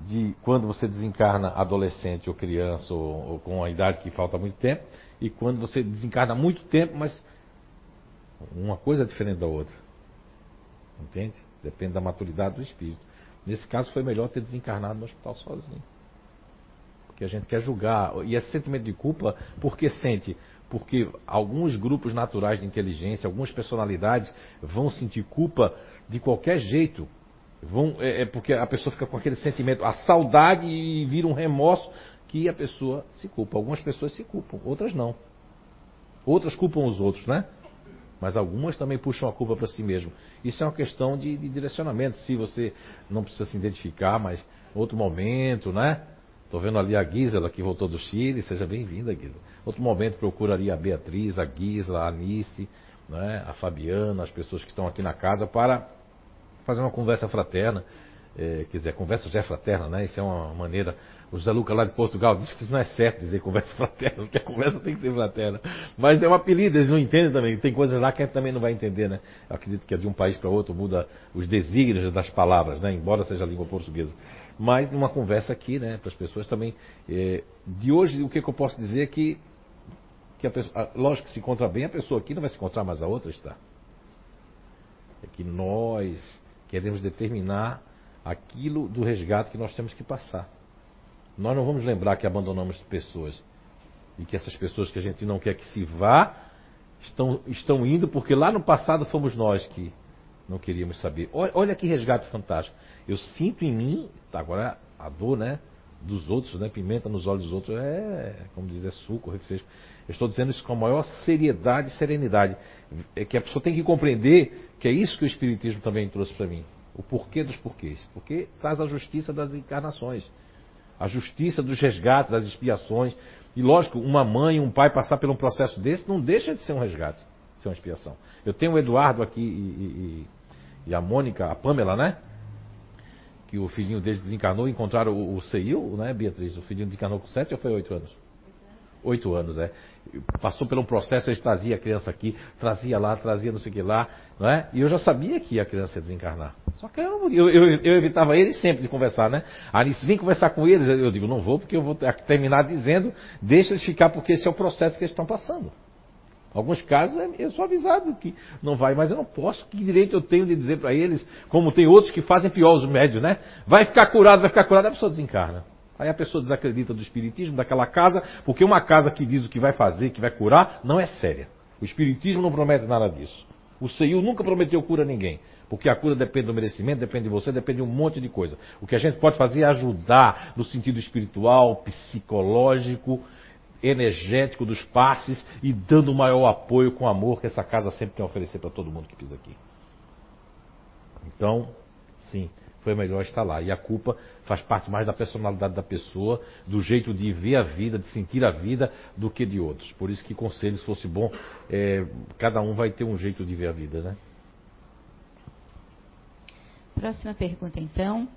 de quando você desencarna adolescente ou criança ou, ou com a idade que falta muito tempo e quando você desencarna muito tempo, mas uma coisa é diferente da outra. Entende? Depende da maturidade do espírito. Nesse caso foi melhor ter desencarnado no hospital sozinho. Porque a gente quer julgar. E esse sentimento de culpa, por que sente? Porque alguns grupos naturais de inteligência, algumas personalidades vão sentir culpa de qualquer jeito. Vão, é, é, porque a pessoa fica com aquele sentimento, a saudade e vira um remorso que a pessoa se culpa. Algumas pessoas se culpam, outras não. Outras culpam os outros, né? Mas algumas também puxam a culpa para si mesmo. Isso é uma questão de, de, direcionamento. Se você não precisa se identificar, mas outro momento, né? Estou vendo ali a Gisela que voltou do Chile. Seja bem-vinda, Gisela. Outro momento procuraria a Beatriz, a Gisela, a Anice, né? a Fabiana, as pessoas que estão aqui na casa para fazer uma conversa fraterna. É, quer dizer, conversa já é fraterna, né? Isso é uma maneira. O José Luca lá de Portugal diz que isso não é certo dizer conversa <laughs> fraterna, porque a conversa tem que ser fraterna. Mas é um apelido, eles não entendem também. Tem coisas lá que a gente também não vai entender, né? Eu acredito que é de um país para outro muda os desígnios das palavras, né? Embora seja a língua portuguesa. Mas numa conversa aqui, né? Para as pessoas também. É, de hoje, o que, que eu posso dizer é que, que a pessoa, lógico que se encontra bem, a pessoa aqui não vai se encontrar, mas a outra está. É que nós queremos determinar aquilo do resgate que nós temos que passar. Nós não vamos lembrar que abandonamos pessoas e que essas pessoas que a gente não quer que se vá estão, estão indo porque lá no passado fomos nós que não queríamos saber. Olha, olha que resgate fantástico. Eu sinto em mim, tá, agora a dor, né? Dos outros, né? Pimenta nos olhos dos outros é, como dizer, suco, refresco. Eu estou dizendo isso com a maior seriedade e serenidade. É que a pessoa tem que compreender que é isso que o Espiritismo também trouxe para mim. O porquê dos porquês. Porque traz a justiça das encarnações. A justiça dos resgates, das expiações. E lógico, uma mãe, um pai passar por um processo desse não deixa de ser um resgate, ser uma expiação. Eu tenho o Eduardo aqui e, e, e a Mônica, a Pamela, né? Que o filhinho deles desencarnou, encontraram o, o Ceil, né, Beatriz? O filhinho desencarnou com sete ou foi oito anos? Oito anos, é. Passou um processo, eles trazia a criança aqui, trazia lá, trazia não sei o que lá, não é? E eu já sabia que a criança ia desencarnar. Só que eu, eu, eu, eu evitava eles sempre de conversar, né? A se vem conversar com eles, eu digo, não vou, porque eu vou terminar dizendo, deixa eles ficar, porque esse é o processo que eles estão passando. Alguns casos é, eu sou avisado que não vai, mas eu não posso. Que direito eu tenho de dizer para eles, como tem outros que fazem pior os médios, né? Vai ficar curado, vai ficar curado, a pessoa desencarna. Aí a pessoa desacredita do espiritismo, daquela casa, porque uma casa que diz o que vai fazer, que vai curar, não é séria. O espiritismo não promete nada disso. O CEIU nunca prometeu cura a ninguém. Porque a cura depende do merecimento, depende de você, depende de um monte de coisa. O que a gente pode fazer é ajudar no sentido espiritual, psicológico, energético dos passes e dando o maior apoio com amor que essa casa sempre tem a oferecer para todo mundo que pisa aqui. Então, sim, foi melhor estar lá. E a culpa faz parte mais da personalidade da pessoa, do jeito de ver a vida, de sentir a vida, do que de outros. Por isso que conselhos fosse bom, é, cada um vai ter um jeito de ver a vida, né? Próxima pergunta, então.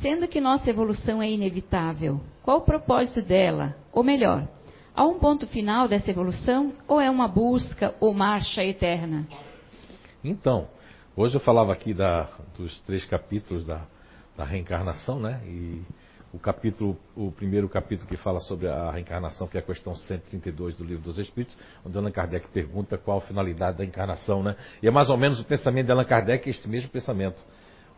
Sendo que nossa evolução é inevitável, qual o propósito dela? Ou melhor, há um ponto final dessa evolução ou é uma busca ou marcha eterna? Então, Hoje eu falava aqui da, dos três capítulos da, da reencarnação, né? E o capítulo, o primeiro capítulo que fala sobre a reencarnação, que é a questão 132 do livro dos Espíritos, onde Allan Kardec pergunta qual a finalidade da encarnação, né? E é mais ou menos o pensamento de Allan Kardec, este mesmo pensamento.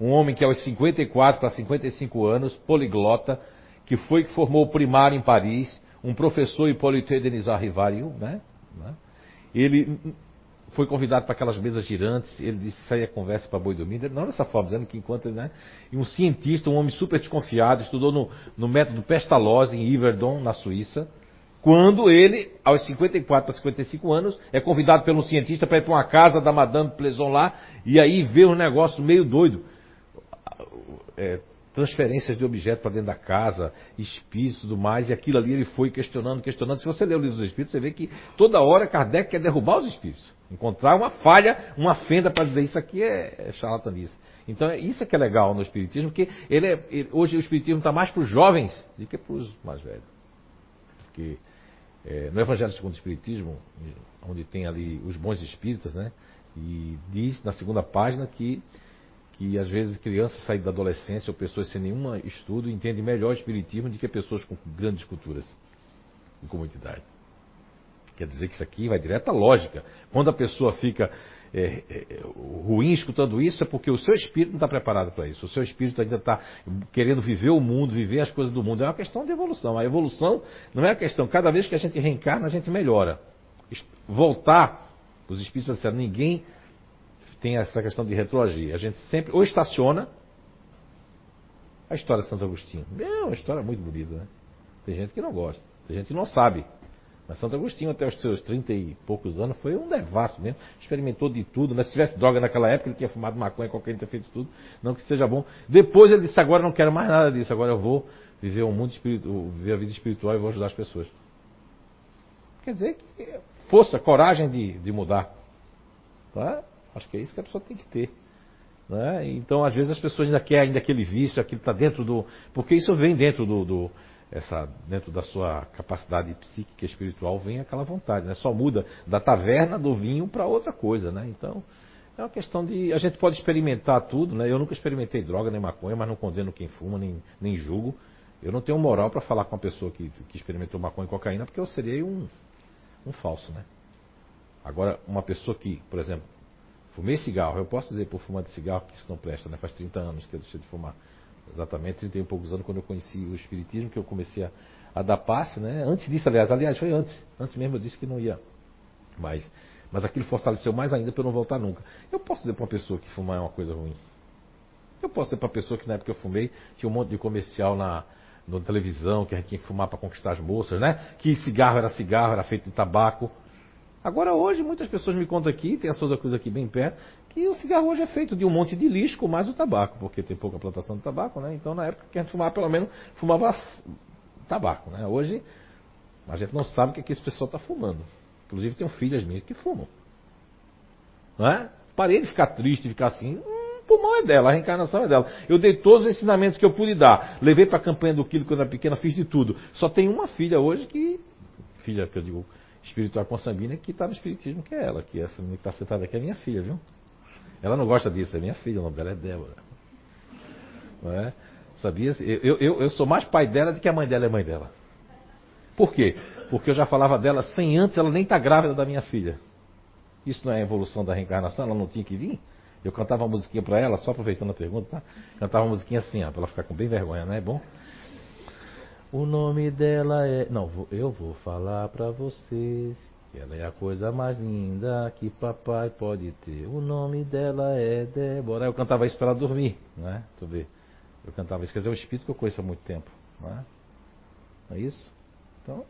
Um homem que aos 54 para 55 anos, poliglota, que foi que formou o primário em Paris, um professor Hipólito Denisard Rivariu, né? né? Ele foi convidado para aquelas mesas girantes, ele disse saia conversa para boi dormir, não dessa forma, dizendo que enquanto né, um cientista, um homem super desconfiado, estudou no, no método Pestalozzi em Yverdon, na Suíça, quando ele, aos 54 para 55 anos, é convidado pelo cientista para ir para uma casa da Madame Plaison lá, e aí vê um negócio meio doido. é, transferências de objetos para dentro da casa, espíritos e tudo mais, e aquilo ali ele foi questionando, questionando. Se você ler o livro dos espíritos, você vê que toda hora Kardec quer derrubar os espíritos. Encontrar uma falha, uma fenda para dizer isso aqui é, é charlatanice. Então isso é que é legal no Espiritismo, porque ele é, ele, hoje o Espiritismo está mais para os jovens do que para os mais velhos. Porque é, no Evangelho segundo o Espiritismo, onde tem ali os bons espíritas, né? E diz na segunda página que que às vezes crianças saem da adolescência ou pessoas sem nenhum estudo entendem melhor o espiritismo do que pessoas com grandes culturas e comunidade. Quer dizer que isso aqui vai direto à lógica. Quando a pessoa fica é, é, ruim escutando isso, é porque o seu espírito não está preparado para isso. O seu espírito ainda está querendo viver o mundo, viver as coisas do mundo. É uma questão de evolução. A evolução não é a questão. Cada vez que a gente reencarna, a gente melhora. Voltar, os espíritos disseram, ninguém tem essa questão de retroagir. A gente sempre ou estaciona. A história de Santo Agostinho. É uma história muito bonita, né? Tem gente que não gosta, tem gente que não sabe. Mas Santo Agostinho, até os seus 30 e poucos anos, foi um devasso mesmo. Experimentou de tudo. Né? Se tivesse droga naquela época, ele tinha fumado maconha, qualquer tinha feito tudo. Não que seja bom. Depois ele disse: agora não quero mais nada disso. Agora eu vou viver um mundo espiritual, viver a vida espiritual e vou ajudar as pessoas. Quer dizer que força, coragem de, de mudar. Tá? Acho que é isso que a pessoa tem que ter. Né? Então, às vezes, as pessoas ainda querem ainda aquele vício, aquilo está dentro do. Porque isso vem dentro do, do. Essa, dentro da sua capacidade psíquica espiritual, vem aquela vontade. Né? Só muda da taverna do vinho para outra coisa. Né? Então, é uma questão de. A gente pode experimentar tudo. Né? Eu nunca experimentei droga nem maconha, mas não condeno quem fuma, nem, nem julgo. Eu não tenho moral para falar com uma pessoa que, que experimentou maconha e cocaína, porque eu seria um, um falso. Né? Agora, uma pessoa que, por exemplo, Fumei cigarro. Eu posso dizer por fumar de cigarro que isso não presta, né? Faz 30 anos que eu deixei de fumar. Exatamente 30 e poucos anos quando eu conheci o Espiritismo, que eu comecei a, a dar passe, né? Antes disso, aliás, aliás, foi antes. Antes mesmo eu disse que não ia mais. Mas aquilo fortaleceu mais ainda para eu não voltar nunca. Eu posso dizer para uma pessoa que fumar é uma coisa ruim. Eu posso dizer para uma pessoa que na época eu fumei tinha um monte de comercial na, na televisão, que a gente tinha que fumar para conquistar as moças, né? Que cigarro era cigarro, era feito de tabaco. Agora hoje muitas pessoas me contam aqui, tem a Souza Cruz aqui bem perto, que o cigarro hoje é feito de um monte de lixo com mais o tabaco, porque tem pouca plantação de tabaco, né? Então na época que a gente fumava, pelo menos fumava tabaco, né? Hoje a gente não sabe o que, é que esse pessoal está fumando. Inclusive tenho filhas minhas que fumam. Não é? Parei de ficar triste, ficar assim. Hum, o pulmão é dela, a reencarnação é dela. Eu dei todos os ensinamentos que eu pude dar. Levei para a campanha do quilo quando era pequena, fiz de tudo. Só tem uma filha hoje que. Filha que eu digo, espiritual consanguínea que está no espiritismo, que é ela, que essa menina que está sentada aqui é minha filha, viu? Ela não gosta disso, é minha filha, o nome dela é Débora. Não é? Sabia? Eu, eu, eu sou mais pai dela do que a mãe dela é mãe dela. Por quê? Porque eu já falava dela sem antes ela nem estar tá grávida da minha filha. Isso não é a evolução da reencarnação? Ela não tinha que vir? Eu cantava uma musiquinha para ela, só aproveitando a pergunta, tá? Cantava uma musiquinha assim, ó, para ela ficar com bem vergonha, não é bom? O nome dela é. Não, eu vou falar pra vocês que ela é a coisa mais linda que papai pode ter. O nome dela é Débora. Eu cantava isso para dormir, né? Tu vê. Eu cantava isso, quer dizer, é um espírito que eu conheço há muito tempo, não é? Não é isso? Então,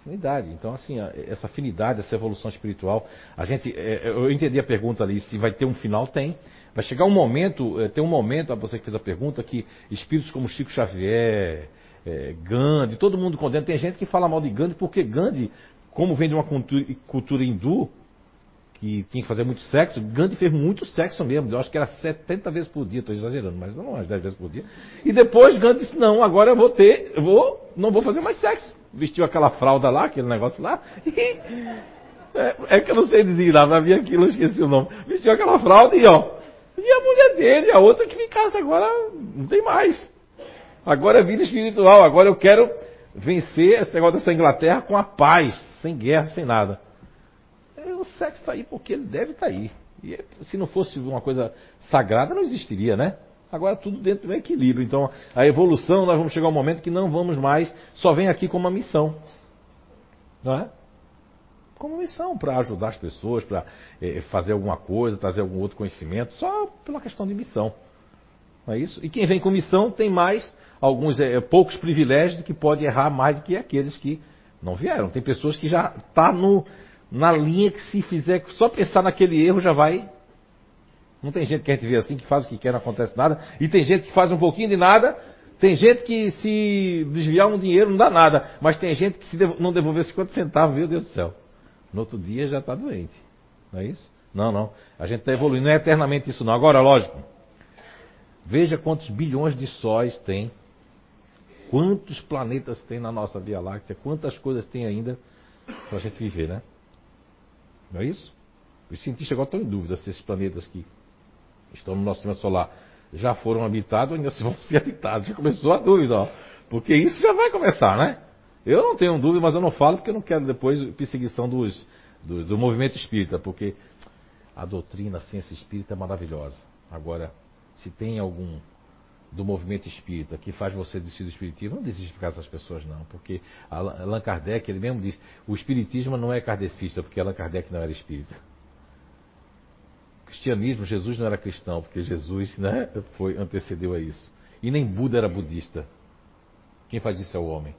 afinidade. Então, assim, essa afinidade, essa evolução espiritual, a gente, é, eu entendi a pergunta ali, se vai ter um final, tem. Vai chegar um momento, é, tem um momento, a você que fez a pergunta, que espíritos como Chico Xavier, é, Gandhi, todo mundo condena. Tem gente que fala mal de Gandhi porque Gandhi, como vem de uma cultura, cultura hindu, que tinha que fazer muito sexo, Gandhi fez muito sexo mesmo. Eu acho que era 70 vezes por dia, estou exagerando, mas não umas 10 vezes por dia. E depois Gandhi disse, não, agora eu vou ter, eu vou, não vou fazer mais sexo. Vestiu aquela fralda lá, aquele negócio lá, <laughs> e é, é, que eu não sei dizer, lá, havia aquilo, eu esqueci o nome. Vestiu aquela fralda e ó. E a mulher dele, a outra que ficasse agora, não tem mais. Agora é vida espiritual, agora eu quero vencer esse negócio dessa Inglaterra com a paz, sem guerra, sem nada. É, o sexo está aí porque ele deve estar tá aí. E se não fosse uma coisa sagrada, não existiria, né? Agora tudo dentro do equilíbrio. Então, a evolução, nós vamos chegar a um momento que não vamos mais, só vem aqui como uma missão. Não é? Como missão, para ajudar as pessoas, para é, fazer alguma coisa, trazer algum outro conhecimento, só pela questão de missão. Não é isso? E quem vem com missão tem mais alguns é, poucos privilégios que pode errar mais do que aqueles que não vieram. Tem pessoas que já tá na linha que se fizer só pensar naquele erro já vai Não tem gente que a gente vê assim, que faz o que quer, não acontece nada. E tem gente que faz um pouquinho de nada. Tem gente que se desviar um dinheiro não dá nada. Mas tem gente que se não devolver 50 centavos, meu Deus do céu. No outro dia já está doente. Não é isso? Não, não. A gente está evoluindo. Não é eternamente isso não. Agora, lógico. Veja quantos bilhões de sóis tem. Quantos planetas tem na nossa Via Láctea. Quantas coisas tem ainda para a gente viver, né? Não é isso? Os cientistas agora estão em dúvida se esses planetas que estão no nosso sistema solar já foram habitados ou ainda <laughs> vão ser habitados. Já começou a dúvida, ó. Porque isso já vai começar, né? Eu não tenho dúvida, mas eu não falo porque eu não quero depois perseguição dos, do, do movimento espírita, porque a doutrina, a ciência espírita é maravilhosa. Agora, se tem algum do movimento espírita que faz você desistir do espiritismo, não desiste por causa dessas pessoas, não. Porque Allan Kardec, ele mesmo diz, o espiritismo não é kardecista, porque Allan Kardec não era espírita. O cristianismo, Jesus não era cristão, porque Jesus né, foi, antecedeu a isso. E nem Buda era budista. Quem faz isso é o homem.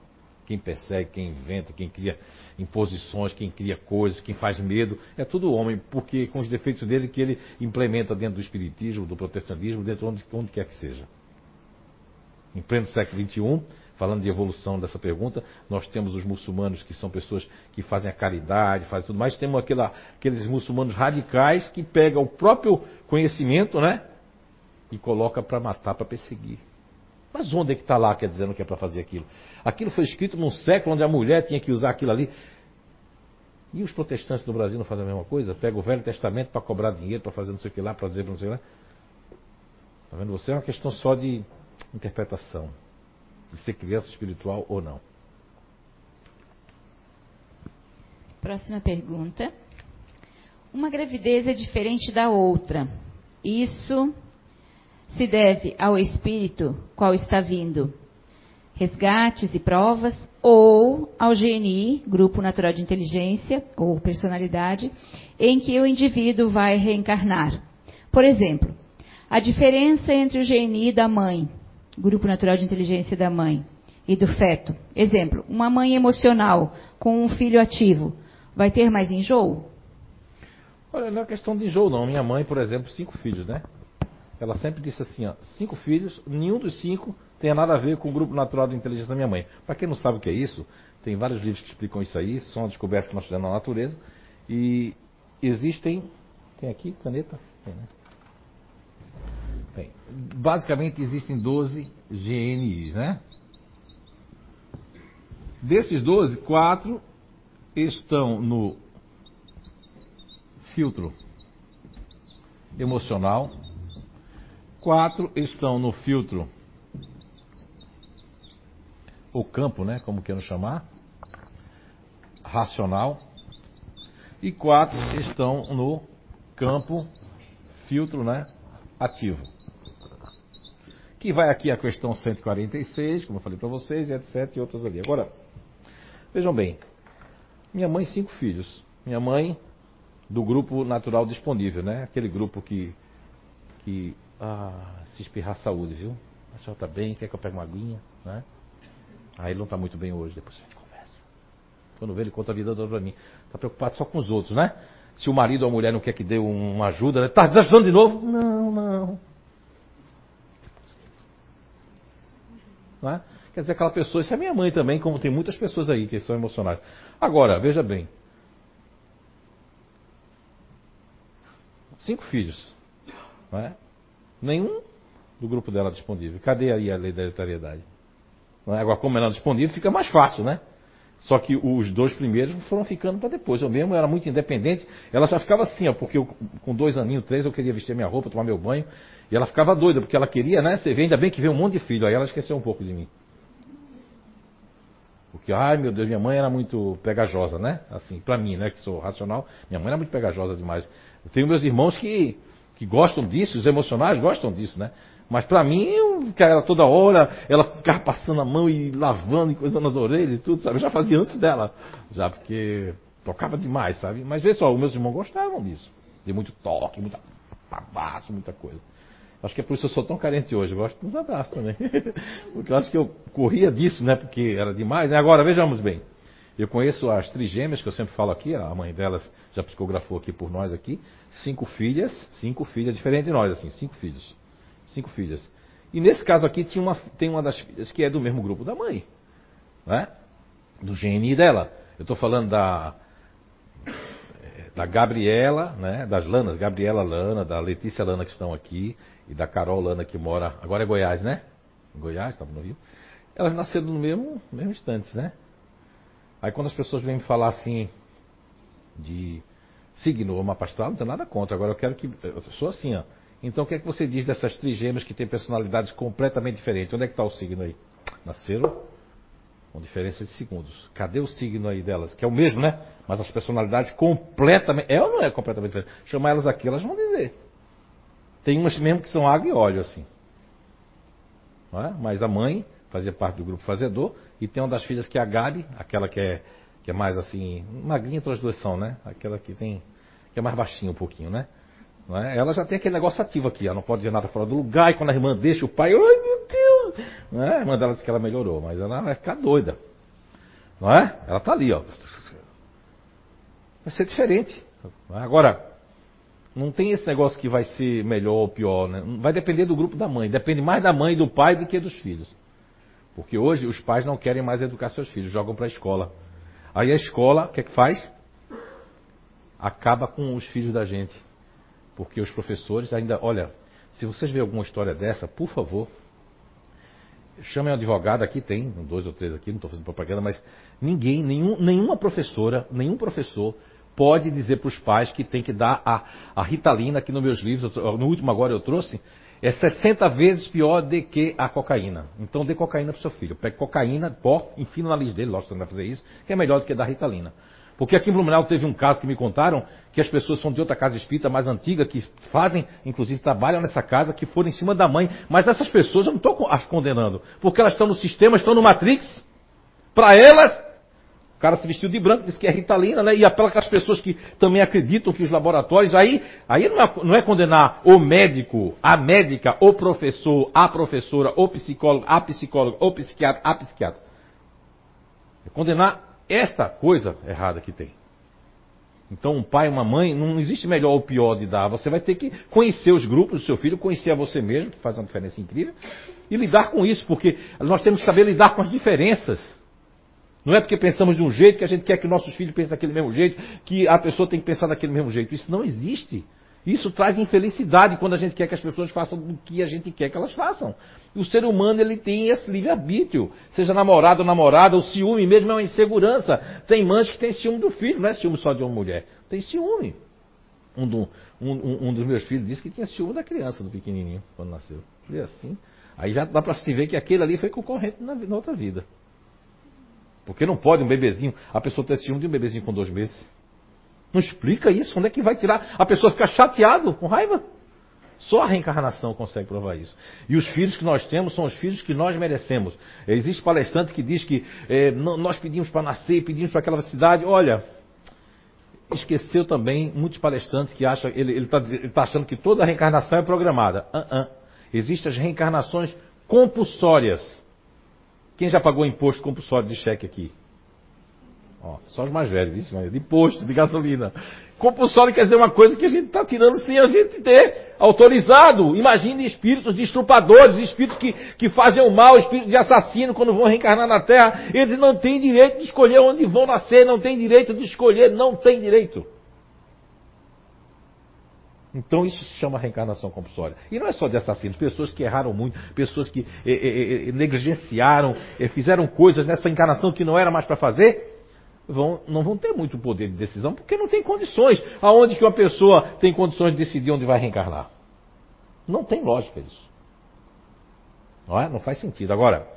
Quem persegue, quem inventa, quem cria imposições, quem cria coisas, quem faz medo, é tudo homem, porque com os defeitos dele que ele implementa dentro do espiritismo, do protestantismo, dentro de onde, onde quer que seja. Em pleno século XXI, falando de evolução dessa pergunta, nós temos os muçulmanos que são pessoas que fazem a caridade, fazem tudo mais, temos aquela, aqueles muçulmanos radicais que pegam o próprio conhecimento, né? E coloca para matar, para perseguir. Mas onde é que está lá, quer dizendo que é para fazer aquilo? Aquilo foi escrito num século onde a mulher tinha que usar aquilo ali. E os protestantes do Brasil não fazem a mesma coisa? Pega o Velho Testamento para cobrar dinheiro, para fazer não sei o que lá, para dizer não sei o que lá. Está vendo? Você é uma questão só de interpretação. De ser criança espiritual ou não. Próxima pergunta. Uma gravidez é diferente da outra. Isso se deve ao espírito qual está vindo, resgates e provas, ou ao GNI, Grupo Natural de Inteligência, ou personalidade, em que o indivíduo vai reencarnar. Por exemplo, a diferença entre o GNI da mãe, Grupo Natural de Inteligência da mãe, e do feto. Exemplo, uma mãe emocional com um filho ativo, vai ter mais enjoo? Olha, não é questão de enjoo, não. Minha mãe, por exemplo, cinco filhos, né? Ela sempre disse assim, ó, cinco filhos, nenhum dos cinco tem nada a ver com o grupo natural de inteligência da minha mãe. Para quem não sabe o que é isso, tem vários livros que explicam isso aí, são descobertas que nós fizemos na natureza. E existem. Tem aqui caneta? Tem, né? Bem, basicamente existem 12 GNIs, né? Desses 12, quatro estão no filtro emocional, quatro estão no filtro, o campo, né, como queiram chamar, racional, e quatro estão no campo filtro, né, ativo. Que vai aqui a questão 146, como eu falei para vocês, e etc, e outras ali. Agora, vejam bem, minha mãe cinco filhos, minha mãe do grupo natural disponível, né, aquele grupo que que ah, se espirrar saúde, viu? A senhora está bem, quer que eu pegue uma aguinha, né? Ah, ele não está muito bem hoje, depois a gente conversa. Quando vê, ele conta a vida toda para mim. Está preocupado só com os outros, né? Se o marido ou a mulher não quer que dê uma ajuda, né? Tá desajudando de novo? Não, não. Não é? Quer dizer, aquela pessoa, isso é minha mãe também, como tem muitas pessoas aí que são emocionais. Agora, veja bem. Cinco filhos. Não é? Nenhum do grupo dela disponível. Cadê aí a lei da hereditariedade? É? Agora, como ela é disponível, fica mais fácil, né? Só que os dois primeiros foram ficando para depois. Eu mesmo era muito independente. Ela já ficava assim, ó, porque eu, com dois aninhos, três, eu queria vestir minha roupa, tomar meu banho. E ela ficava doida, porque ela queria, né? Você vê, ainda bem que veio um monte de filho. Aí ela esqueceu um pouco de mim. Porque, ai meu Deus, minha mãe era muito pegajosa, né? Assim, para mim, né? Que sou racional, minha mãe era muito pegajosa demais. Eu tenho meus irmãos que que gostam disso, os emocionais gostam disso, né? Mas para mim, eu, ela toda hora, ela ficava passando a mão e lavando e coisando as orelhas e tudo, sabe? Eu já fazia antes dela, já porque tocava demais, sabe? Mas vê só, os meus irmãos gostavam disso. De muito toque, muita abraço, muita coisa. Acho que é por isso que eu sou tão carente hoje. Eu gosto dos abraços também. <laughs> porque eu acho que eu corria disso, né? Porque era demais. Agora, vejamos bem. Eu conheço as trigêmeas, que eu sempre falo aqui, a mãe delas já psicografou aqui por nós aqui. Cinco filhas, cinco filhas, diferente de nós, assim, cinco filhos. Cinco filhas. E nesse caso aqui tinha uma, tem uma das filhas que é do mesmo grupo da mãe. Né? Do GNI dela. Eu estou falando da, da Gabriela, né? das Lanas, Gabriela Lana, da Letícia Lana que estão aqui, e da Carol Lana que mora. Agora é Goiás, né? Goiás, estava no Rio. Elas nasceram no mesmo, mesmo instante, né? Aí quando as pessoas vêm me falar assim de signo ou mapa astral, não tem nada contra. Agora eu quero que. Eu sou assim, ó. Então o que é que você diz dessas trigêmeas que têm personalidades completamente diferentes? Onde é que está o signo aí? Nasceram com diferença de segundos. Cadê o signo aí delas? Que é o mesmo, né? Mas as personalidades completamente. É ou não é completamente diferente? Chamar elas aqui, elas vão dizer. Tem umas mesmo que são água e óleo, assim. É? Mas a mãe fazia parte do grupo fazedor, e tem uma das filhas que é a Gabi, aquela que é, que é mais assim, magrinha entre as duas são, né? Aquela que tem, que é mais baixinha um pouquinho, né? É? Ela já tem aquele negócio ativo aqui, ela não pode dizer nada fora do lugar, e quando a irmã deixa o pai, ai meu Deus! É? A irmã dela disse que ela melhorou, mas ela vai ficar doida. Não é? Ela tá ali, ó. Vai ser diferente. É? Agora, não tem esse negócio que vai ser melhor ou pior, né? Vai depender do grupo da mãe. Depende mais da mãe e do pai do que dos filhos. Porque hoje os pais não querem mais educar seus filhos, jogam para a escola. Aí a escola, o que é que faz? Acaba com os filhos da gente. Porque os professores ainda, olha, se vocês verem alguma história dessa, por favor, chamem um advogado, aqui tem, dois ou três aqui, não estou fazendo propaganda, mas ninguém, nenhum, nenhuma professora, nenhum professor pode dizer para os pais que tem que dar a, a Ritalina, que nos meus livros, no último agora eu trouxe, é 60 vezes pior do que a cocaína. Então dê cocaína para o seu filho. Pegue cocaína, pó, enfim no nariz dele, lógico que você não vai fazer isso, que é melhor do que dar ritalina. Porque aqui em Blumenau teve um caso que me contaram que as pessoas são de outra casa espírita mais antiga, que fazem, inclusive trabalham nessa casa, que foram em cima da mãe. Mas essas pessoas eu não estou as condenando, porque elas estão no sistema, estão no Matrix. Para elas, o cara se vestiu de branco, disse que é Ritalina, né? E apela aquelas pessoas que também acreditam que os laboratórios. Aí, aí não, é, não é condenar o médico, a médica, o professor, a professora, o psicólogo, a psicóloga, o psiquiatra, a psiquiatra. É condenar esta coisa errada que tem. Então, um pai, uma mãe, não existe melhor ou pior de dar. Você vai ter que conhecer os grupos do seu filho, conhecer a você mesmo, que faz uma diferença incrível, e lidar com isso, porque nós temos que saber lidar com as diferenças. Não é porque pensamos de um jeito que a gente quer que nossos filhos pensem daquele mesmo jeito, que a pessoa tem que pensar daquele mesmo jeito. Isso não existe. Isso traz infelicidade quando a gente quer que as pessoas façam o que a gente quer que elas façam. O ser humano ele tem esse livre-arbítrio. Seja namorado ou namorada, o ciúme mesmo é uma insegurança. Tem mães que têm ciúme do filho, não é ciúme só de uma mulher. Tem ciúme. Um, do, um, um dos meus filhos disse que tinha ciúme da criança, do pequenininho, quando nasceu. E assim. Aí já dá para se ver que aquele ali foi concorrente na, na outra vida. Porque não pode um bebezinho, a pessoa ter ciúme de um bebezinho com dois meses. Não explica isso. Onde é que vai tirar? A pessoa fica chateado, com raiva. Só a reencarnação consegue provar isso. E os filhos que nós temos são os filhos que nós merecemos. Existe palestrante que diz que é, nós pedimos para nascer, pedimos para aquela cidade. Olha, esqueceu também muitos palestrantes que acham, ele está tá achando que toda reencarnação é programada. Uh -uh. Existem as reencarnações compulsórias. Quem já pagou imposto compulsório de cheque aqui? Ó, só os mais velhos, de imposto, de gasolina. Compulsório quer dizer uma coisa que a gente está tirando sem a gente ter autorizado. Imagine espíritos de estrupadores, espíritos que, que fazem o mal, espíritos de assassino quando vão reencarnar na Terra. Eles não têm direito de escolher onde vão nascer, não têm direito de escolher, não têm direito. Então isso se chama reencarnação compulsória. E não é só de assassinos, pessoas que erraram muito, pessoas que eh, eh, eh negligenciaram, eh, fizeram coisas nessa encarnação que não era mais para fazer, vão, não vão ter muito poder de decisão, porque não tem condições. Aonde que uma pessoa tem condições de decidir onde vai reencarnar? Não tem lógica isso. Não, é? não faz sentido. Agora,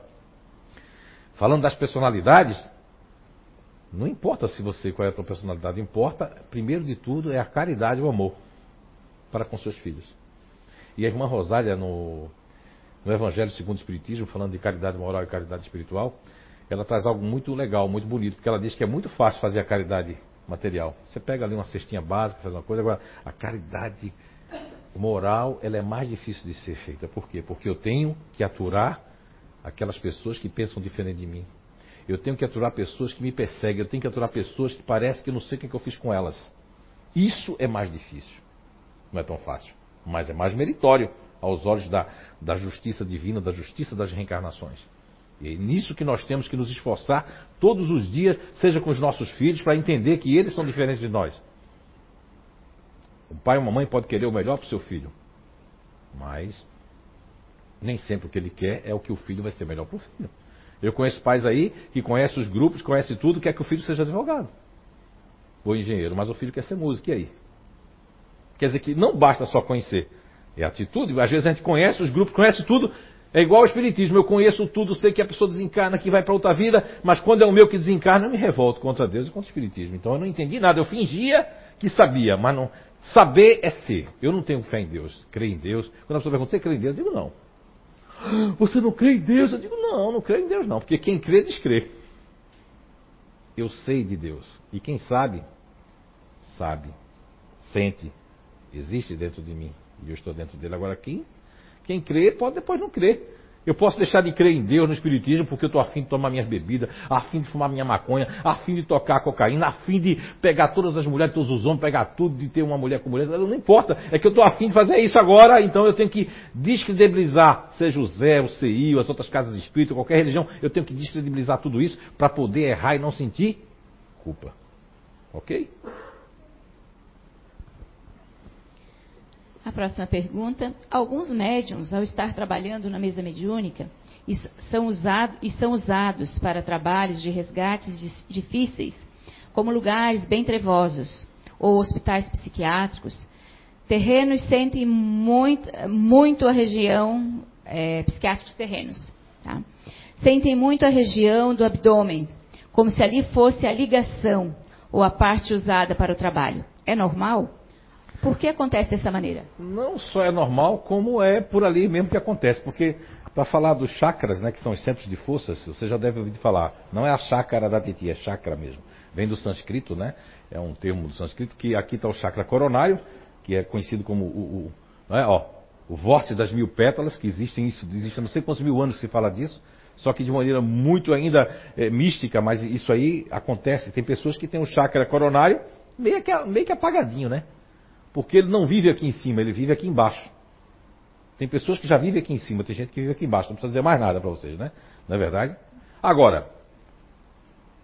falando das personalidades, não importa se você qual é a tua personalidade, importa, primeiro de tudo, é a caridade e o amor para com seus filhos. E a irmã Rosália, no, no Evangelho segundo o Espiritismo, falando de caridade moral e caridade espiritual, ela traz algo muito legal, muito bonito, porque ela diz que é muito fácil fazer a caridade material. Você pega ali uma cestinha básica, faz uma coisa, agora a caridade moral, ela é mais difícil de ser feita. Por quê? Porque eu tenho que aturar aquelas pessoas que pensam diferente de mim. Eu tenho que aturar pessoas que me perseguem, eu tenho que aturar pessoas que parece que eu não sei o que, é eu fiz com elas. Isso é mais difícil. Não é tão fácil, mas é mais meritório aos olhos da, da justiça divina, da justiça das reencarnações. E é nisso que nós temos que nos esforçar todos os dias, seja com os nossos filhos, para entender que eles são diferentes de nós. O pai ou a mãe pode querer o melhor para o seu filho, mas nem sempre o que ele quer é o que o filho vai ser melhor para o filho. Eu conheço pais aí que conhecem os grupos, conhecem tudo, quer que o filho seja advogado ou engenheiro, mas o filho quer ser músico, e aí? Quer dizer que não basta só conhecer, é atitude. Às vezes a gente conhece os grupos, conhece tudo, é igual ao Espiritismo, eu conheço tudo, sei que a pessoa desencarna, que vai para outra vida, mas quando é o meu que desencarna, eu me revolto contra Deus e contra o Espiritismo. Então eu não entendi nada, eu fingia que sabia, mas não. Saber é ser. Eu não tenho fé em Deus, creio em Deus. Quando a pessoa pergunta, você crê em Deus? Eu digo não. <gasps> Você não crê em Deus? Eu digo não, não creio em Deus não, porque quem crê, descrê. Eu sei de Deus. E quem sabe, sabe, sente, existe dentro de mim. E eu estou dentro dele. Agora, quem quem crê pode depois não crer. Eu posso deixar de crer em Deus, no Espiritismo, porque eu estou afim de tomar minhas bebidas, afim de fumar minha maconha, afim de tocar cocaína, afim de pegar todas as mulheres, todos os homens, pegar tudo, de ter uma mulher com mulher. Não importa, é que eu estou afim de fazer isso agora, então eu tenho que descredibilizar, seja o Zé, o CI, as outras casas de espírito, qualquer religião, eu tenho que descredibilizar tudo isso para poder errar e não sentir culpa. Ok? A próxima pergunta. Alguns médiums, ao estar trabalhando na mesa mediúnica, e são, usado, e são usados para trabalhos de resgates difíceis, como lugares bem trevosos ou hospitais psiquiátricos, terrenos sentem muito, muito a região, é, psiquiátricos terrenos, tá? sentem muito a região do abdômen, como se ali fosse a ligação ou a parte usada para o trabalho. É normal? Por que acontece dessa maneira? Não só é normal, como é por ali mesmo que acontece. Porque, para falar dos chakras, né, que são os centros de forças, você já deve ouvir falar. Não é a chácara da titi, é chakra mesmo. Vem do sânscrito, né? É um termo do sânscrito, que aqui está o chakra coronário, que é conhecido como o, o, é, ó, o vórtice das mil pétalas, que existem isso, existe não sei quantos mil anos que se fala disso, só que de maneira muito ainda é, mística, mas isso aí acontece. Tem pessoas que têm o chakra coronário meio que, meio que apagadinho, né? Porque ele não vive aqui em cima, ele vive aqui embaixo. Tem pessoas que já vivem aqui em cima, tem gente que vive aqui embaixo. Não precisa dizer mais nada para vocês, né? Não é verdade? Agora,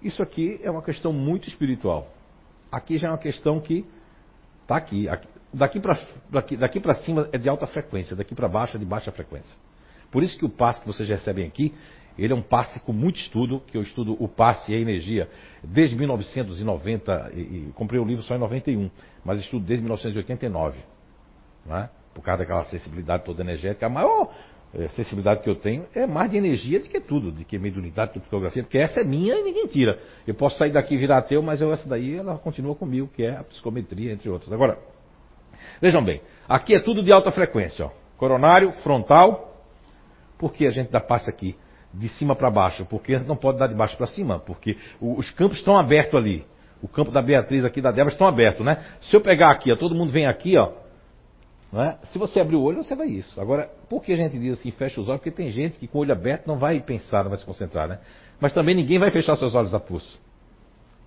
isso aqui é uma questão muito espiritual. Aqui já é uma questão que está aqui. aqui. Daqui para daqui, cima é de alta frequência, daqui para baixo é de baixa frequência. Por isso que o passe que vocês recebem aqui ele é um passe com muito estudo, que eu estudo o passe e a energia desde 1990, e, e comprei o livro só em 91, mas estudo desde 1989. Né? Por causa daquela sensibilidade toda energética. A maior é, sensibilidade que eu tenho é mais de energia do que tudo, de que mediunidade, de psicografia, porque essa é minha e ninguém tira. Eu posso sair daqui e virar ateu, mas eu, essa daí ela continua comigo, que é a psicometria, entre outras. Agora, vejam bem, aqui é tudo de alta frequência, ó. Coronário, frontal, por que a gente dá passe aqui? De cima para baixo, porque não pode dar de baixo para cima, porque os campos estão abertos ali. O campo da Beatriz aqui, da Débora, estão abertos, né? Se eu pegar aqui, ó, todo mundo vem aqui, ó. É? Se você abrir o olho, você vai isso. Agora, por que a gente diz assim, fecha os olhos? Porque tem gente que com o olho aberto não vai pensar, não vai se concentrar, né? Mas também ninguém vai fechar seus olhos a pulso.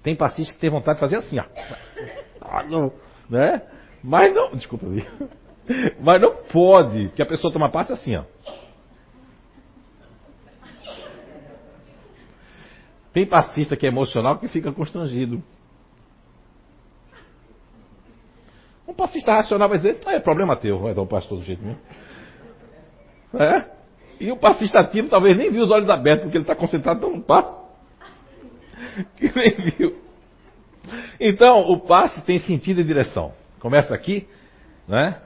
Tem paciente que tem vontade de fazer assim, ó. <laughs> Ah, não, né? Mas não, desculpa, <laughs> mas não pode, que a pessoa toma passe assim, ó. Tem passista que é emocional que fica constrangido. Um passista racional vai dizer, ah, é problema teu, vai dar um passo todo jeito mesmo. É? E o passista ativo talvez nem viu os olhos abertos, porque ele está concentrado tão no passo. <laughs> Que nem viu. Então, o passe tem sentido e direção. Começa aqui, né?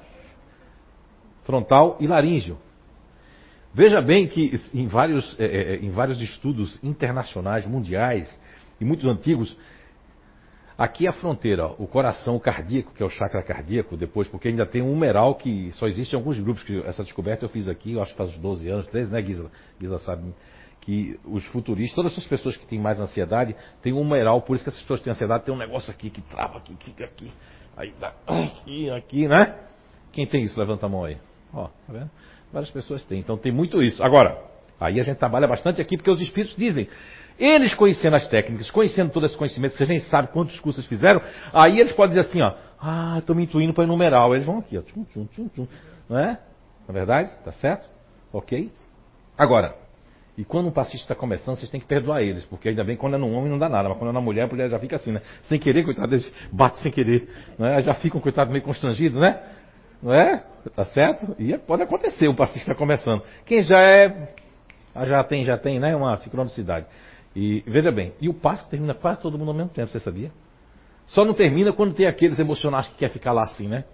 Frontal e laríngeo. Veja bem que em vários, é, é, em vários estudos internacionais, mundiais e muitos antigos, aqui é a fronteira, o coração cardíaco, que é o chakra cardíaco, depois, porque ainda tem um humeral que só existe em alguns grupos, que essa descoberta eu fiz aqui, eu acho que faz uns 12 anos, 13, né, Gisela? Gisela sabe que os futuristas, todas essas pessoas que têm mais ansiedade, têm um humeral, por isso que as pessoas têm ansiedade tem um negócio aqui que trava aqui, fica aqui, aí dá <coughs> aqui, aqui, né? Quem tem isso? Levanta a mão aí. Ó, tá vendo? Várias pessoas têm, então tem muito isso. Agora, aí a gente trabalha bastante aqui porque os espíritos dizem: Eles conhecendo as técnicas, conhecendo todo esse conhecimento, vocês nem sabem quantos cursos fizeram, aí eles podem dizer assim, ó, ah, estou me intuindo para numeral. Eles vão aqui, ó, tchum, tchum, tchum, tchum. Não é? Na verdade? Tá certo? Ok? Agora, e quando um passista está começando, vocês têm que perdoar eles, porque ainda bem quando é num homem não dá nada, mas quando é na mulher, a mulher já fica assim, né? Sem querer, coitado, eles batem sem querer, né? Já ficam, coitado, meio constrangidos, né? Não é? Tá certo? E pode acontecer, um passista está começando. Quem já é, já tem, já tem, né? Uma sincronicidade. E veja bem, e o passo termina quase todo mundo ao mesmo tempo, você sabia? Só não termina quando tem aqueles emocionais que quer ficar lá assim, né?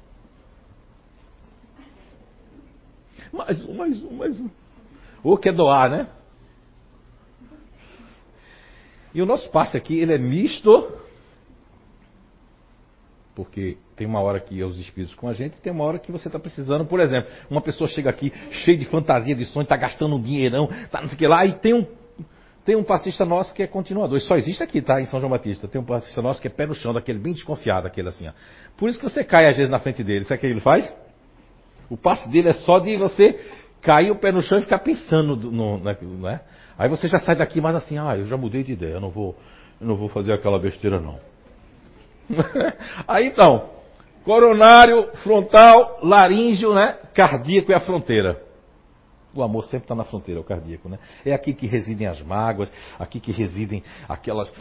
Mais um, mais um, mais um. Ou quer doar, né? E o nosso passe aqui, ele é misto, porque tem uma hora que é os espíritos com a gente, tem uma hora que você está precisando, por exemplo, uma pessoa chega aqui cheia de fantasia de sonho, está gastando um dinheirão, tá não sei o que lá, e tem um, tem um passista nosso que é continuador. Isso só existe aqui, tá? Em São João Batista. Tem um passista nosso que é pé no chão, daquele bem desconfiado, aquele assim, ó. Por isso que você cai às vezes na frente dele. Sabe o que ele faz? O passe dele é só de você cair o pé no chão e ficar pensando no, no, né? Aí você já sai daqui mais assim, ah, eu já mudei de ideia, eu não vou, eu não vou fazer aquela besteira não. <laughs> Aí então, coronário, frontal, laríngeo, né? Cardíaco é a fronteira. O amor sempre está na fronteira, o cardíaco, né? É aqui que residem as mágoas, aqui que residem aquelas,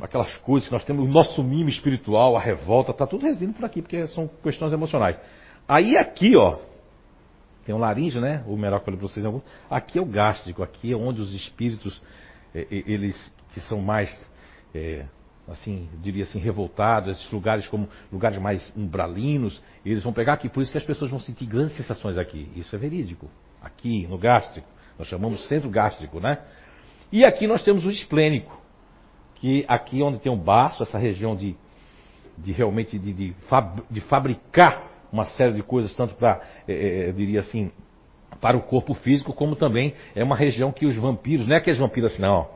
aquelas coisas que nós temos, o nosso mimo espiritual, a revolta, está tudo residindo por aqui, porque são questões emocionais. Aí aqui, ó, tem um laringe, né? O melhor que eu para vocês algum. Aqui é o gástrico, aqui é onde os espíritos, é, eles que são mais, é, assim, diria assim, revoltados, esses lugares como lugares mais umbralinos, eles vão pegar aqui. Por isso que as pessoas vão sentir grandes sensações aqui. Isso é verídico. Aqui, no gástrico. Nós chamamos centro gástrico, né? E aqui nós temos o esplênico, que aqui onde tem o baço, essa região de, de realmente de, de, de fabricar uma série de coisas, tanto para, é, é, diria assim, para o corpo físico, como também é uma região que os vampiros, não é aqueles vampiros assim, não.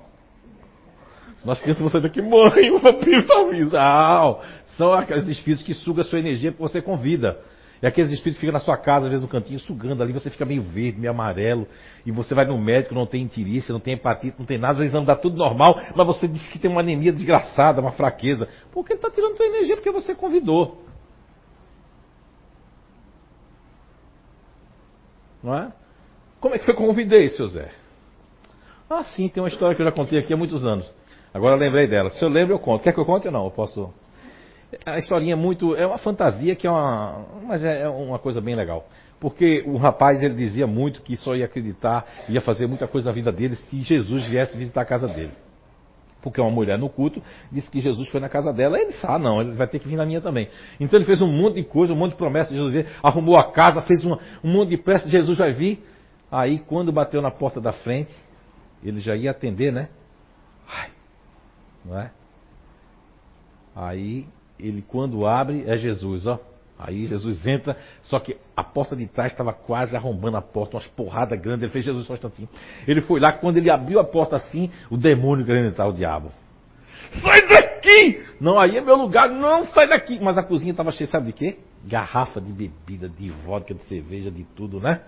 Nós pensamos você daqui, mãe, o vampiro está vindo. Não, são aqueles espíritos que sugam a sua energia que você convida. E aqueles espíritos que ficam na sua casa, às vezes no cantinho, sugando ali, você fica meio verde, meio amarelo, e você vai no médico, não tem intirícia, não tem hepatite, não tem nada, os exames dá tudo normal, mas você diz que tem uma anemia desgraçada, uma fraqueza. Porque ele está tirando tua energia porque você convidou. Não é? Como é que foi que eu convidei, seu Zé? Ah, sim, tem uma história que eu já contei aqui há muitos anos. Agora lembrei dela. Se eu lembro, eu conto. Quer que eu conte ou não? Eu posso. A historinha é muito. É uma fantasia que é uma. Mas é, é uma coisa bem legal. Porque o rapaz ele dizia muito que só ia acreditar, ia fazer muita coisa na vida dele se Jesus viesse visitar a casa dele. Porque uma mulher no culto disse que Jesus foi na casa dela. Ele disse, ah, não, ele vai ter que vir na minha também. Então ele fez um monte de coisa, um monte de promessas. Jesus arrumou a casa, fez uma, um monte de pressa. Jesus vai vir. Aí, quando bateu na porta da frente, ele já ia atender, né? Ai, não é? Aí, ele quando abre, é Jesus, ó. Aí Jesus entra, só que a porta de trás estava quase arrombando a porta, umas porradas grandes. Ele fez Jesus só um instantinho. Ele foi lá, quando ele abriu a porta assim, o demônio querendo entrar, o diabo. Sai daqui! Não, aí é meu lugar, não sai daqui! Mas a cozinha estava cheia, sabe de quê? Garrafa de bebida, de vodka, de cerveja, de tudo, né?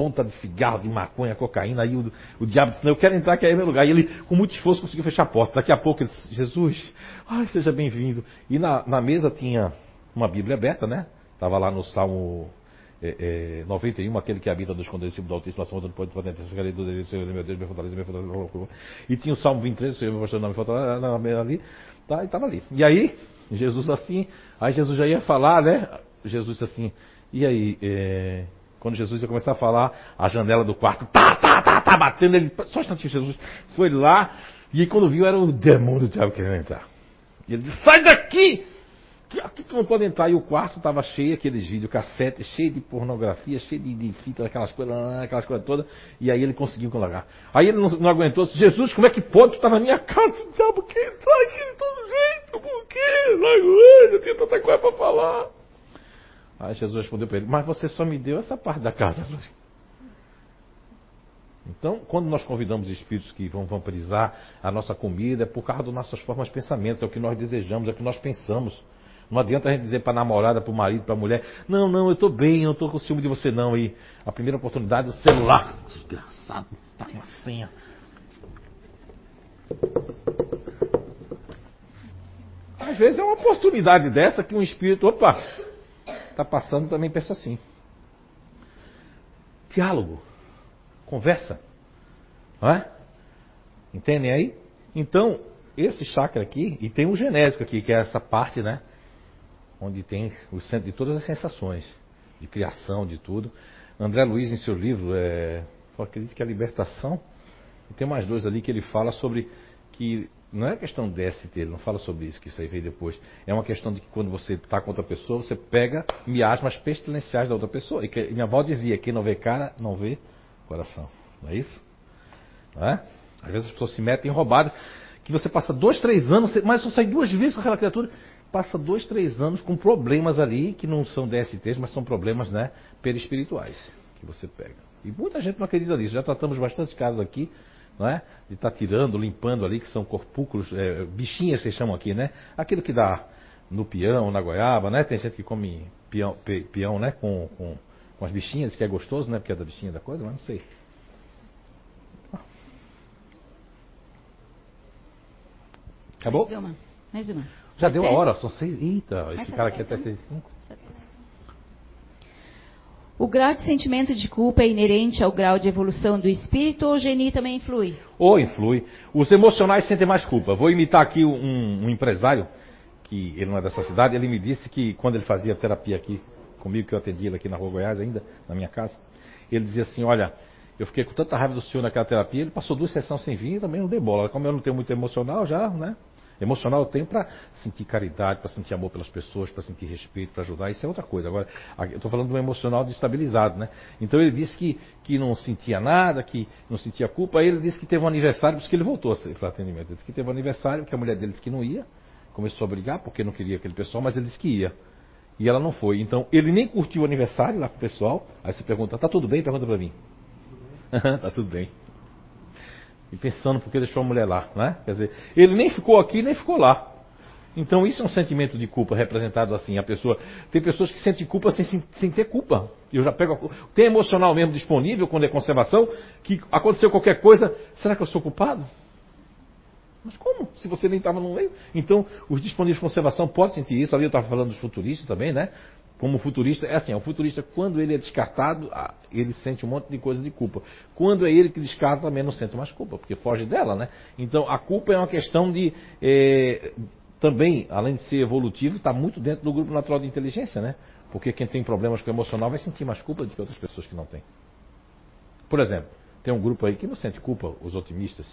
Ponta de cigarro, de maconha, cocaína. Aí o, o diabo disse: Não, eu quero entrar, que é meu lugar. E ele, com muito esforço, conseguiu fechar a porta. Daqui a pouco ele disse: Jesus, ai, seja bem-vindo. E na, na mesa tinha uma Bíblia aberta, né? Estava lá no Salmo é, é, 91, aquele que habita no esconderijo do Altíssimo, a sombra do pode fazer essa do Senhor, meu Deus, meu fortaleza, meu fortaleza. E tinha o Salmo 23, Senhor, meu pastor, não me fortaleza, ali, tá, e estava ali. E aí, Jesus assim, aí Jesus já ia falar, né? Jesus disse assim, e aí, é, quando Jesus ia começar a falar, a janela do quarto, tá, tá, tá, tá, batendo, ele, só um instantinho, Jesus foi lá, e aí quando viu, era o demônio do diabo querendo entrar. E ele disse, sai daqui! aqui tu não pode entrar. E o quarto estava cheio, aqueles videocassetes, cheio de pornografia, cheio de, de fita, aquelas coisas, aquelas coisas todas. E aí ele conseguiu colocar. Aí ele não, não aguentou, disse, Jesus, como é que pode? Tu tá na minha casa, o diabo quer entrar aqui de todo jeito, por quê? Não aguento, eu tenho tanta coisa para falar. Aí Jesus respondeu para ele, mas você só me deu essa parte da casa. Então, quando nós convidamos espíritos que vão vampirizar a nossa comida, é por causa das nossas formas de pensamento, é o que nós desejamos, é o que nós pensamos. Não adianta a gente dizer para namorada, para o marido, para a mulher, não, não, eu estou bem, eu não estou com ciúme de você não. E a primeira oportunidade, o celular, desgraçado, tá com a senha. Às vezes é uma oportunidade dessa que um espírito, opa, está passando também pensa assim. Diálogo, conversa, não é? Entendem aí? Então, esse chakra aqui, e tem um genésico aqui, que é essa parte, né? Onde tem o centro de todas as sensações, de criação, de tudo. André Luiz, em seu livro, é, acredito que é a libertação, e tem mais dois ali que ele fala sobre que não é questão de DST, ele não fala sobre isso, que isso aí veio depois. É uma questão de que quando você está com outra pessoa, você pega miasmas pestilenciais da outra pessoa. E que, minha avó dizia, quem não vê cara, não vê coração. Não é isso? Não é? Às vezes as pessoas se metem em roubadas, que você passa dois, três anos, mas só sai duas vezes com aquela criatura, passa dois, três anos com problemas ali, que não são DSTs, mas são problemas né, perispirituais que você pega. E muita gente não acredita nisso. Já tratamos bastante casos aqui não é? De estar tá tirando, limpando ali, que são corpúculos, é, bichinhas que chamam aqui, né? Aquilo que dá no peão, na goiaba, né? Tem gente que come peão, pe, peão né? Com, com, com, as bichinhas, que é gostoso, né? Porque é da bichinha da coisa, mas não sei. Acabou? Mais uma. Mais uma. Já deu a hora, são seis. Eita, esse cara aqui é até seis e cinco. O grau de sentimento de culpa é inerente ao grau de evolução do espírito ou o geni também influi? Ou influi. Os emocionais sentem mais culpa. Vou imitar aqui um, um, empresário, que ele não é dessa cidade, ele me disse que quando ele fazia terapia aqui comigo, que eu atendi ele aqui na Rua Goiás ainda, na minha casa, ele dizia assim, olha, eu fiquei com tanta raiva do senhor naquela terapia, ele passou duas sessões sem vir também não dei bola. Como eu não tenho muito emocional já, né? Emocional eu tenho para sentir caridade, para sentir amor pelas pessoas, para sentir respeito, para ajudar. Isso é outra coisa. Agora, eu estou falando de um emocional destabilizado, né? Então ele disse que, que não sentia nada, que não sentia culpa. Aí ele disse que teve um aniversário, por isso que ele voltou para atendimento. Ele disse que teve um aniversário, que a mulher dele disse que não ia. Começou a brigar porque não queria aquele pessoal, mas ele disse que ia. E ela não foi. Então ele nem curtiu o aniversário lá com o pessoal. Aí você pergunta, tá tudo bem? Pergunta para mim. <laughs> tá tudo bem e pensando porque deixou a mulher lá, né? Quer dizer, ele nem ficou aqui nem ficou lá. Então isso é um sentimento de culpa representado assim. A pessoa tem pessoas que sentem culpa sem, sem ter culpa. Eu já pego tem emocional mesmo disponível quando é conservação que aconteceu qualquer coisa, será que eu sou culpado? Mas como? Se você nem estava no meio. Então, os disponíveis de conservação podem sentir isso. Ali eu estava falando dos futuristas também, né? Como futurista, é assim, o futurista, quando ele é descartado, ah, ele sente um monte de coisa de culpa. Quando é ele que descarta, também não sente mais culpa, porque foge dela, né? Então, a culpa é uma questão de, é, também, além de ser evolutivo, está muito dentro do grupo natural de inteligência, né? Porque quem tem problemas com o emocional vai sentir mais culpa do que outras pessoas que não têm. Por exemplo, tem um grupo aí que não sente culpa, os otimistas,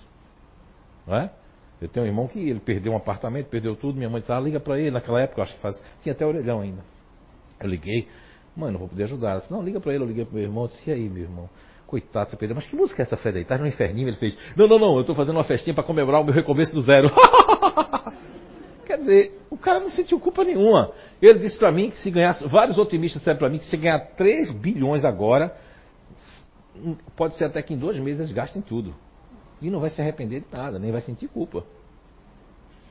não é? Eu tenho um irmão que ele perdeu um apartamento, perdeu tudo, minha mãe disse, ah, liga para ele, naquela época, eu acho que faz, tinha até orelhão ainda. Eu liguei, mãe, não vou poder ajudar. Ela disse, não, liga para ele, eu liguei para meu irmão, eu disse, e aí, meu irmão? Coitado, você perdeu. Mas que música é essa, Fred? Tá no inferninho? Ele fez, não, não, não, eu estou fazendo uma festinha para comemorar o meu recomeço do zero. <laughs> Quer dizer, o cara não sentiu culpa nenhuma. Ele disse para mim que se ganhasse, vários otimistas disseram para mim que se ganhar 3 bilhões agora, pode ser até que em dois meses eles gastem tudo. E não vai se arrepender de nada, nem vai sentir culpa.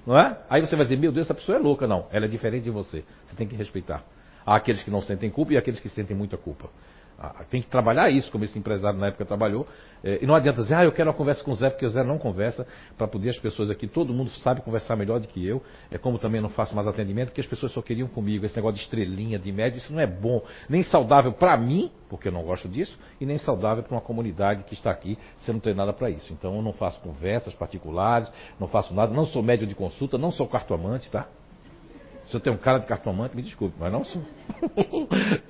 Não é? Aí você vai dizer, meu Deus, essa pessoa é louca. Não, ela é diferente de você. Você tem que respeitar. Há aqueles que não sentem culpa e aqueles que sentem muita culpa. Ah, tem que trabalhar isso, como esse empresário na época trabalhou. É, e não adianta dizer, ah, eu quero uma conversa com o Zé, porque o Zé não conversa, para poder as pessoas aqui, todo mundo sabe conversar melhor do que eu. É como também não faço mais atendimento, porque as pessoas só queriam comigo. Esse negócio de estrelinha, de média, isso não é bom, nem saudável para mim, porque eu não gosto disso, e nem saudável para uma comunidade que está aqui, você não tem nada para isso. Então eu não faço conversas particulares, não faço nada, não sou médio de consulta, não sou cartomante, tá? Se eu tenho um cara de cartomante, me desculpe, mas não sou.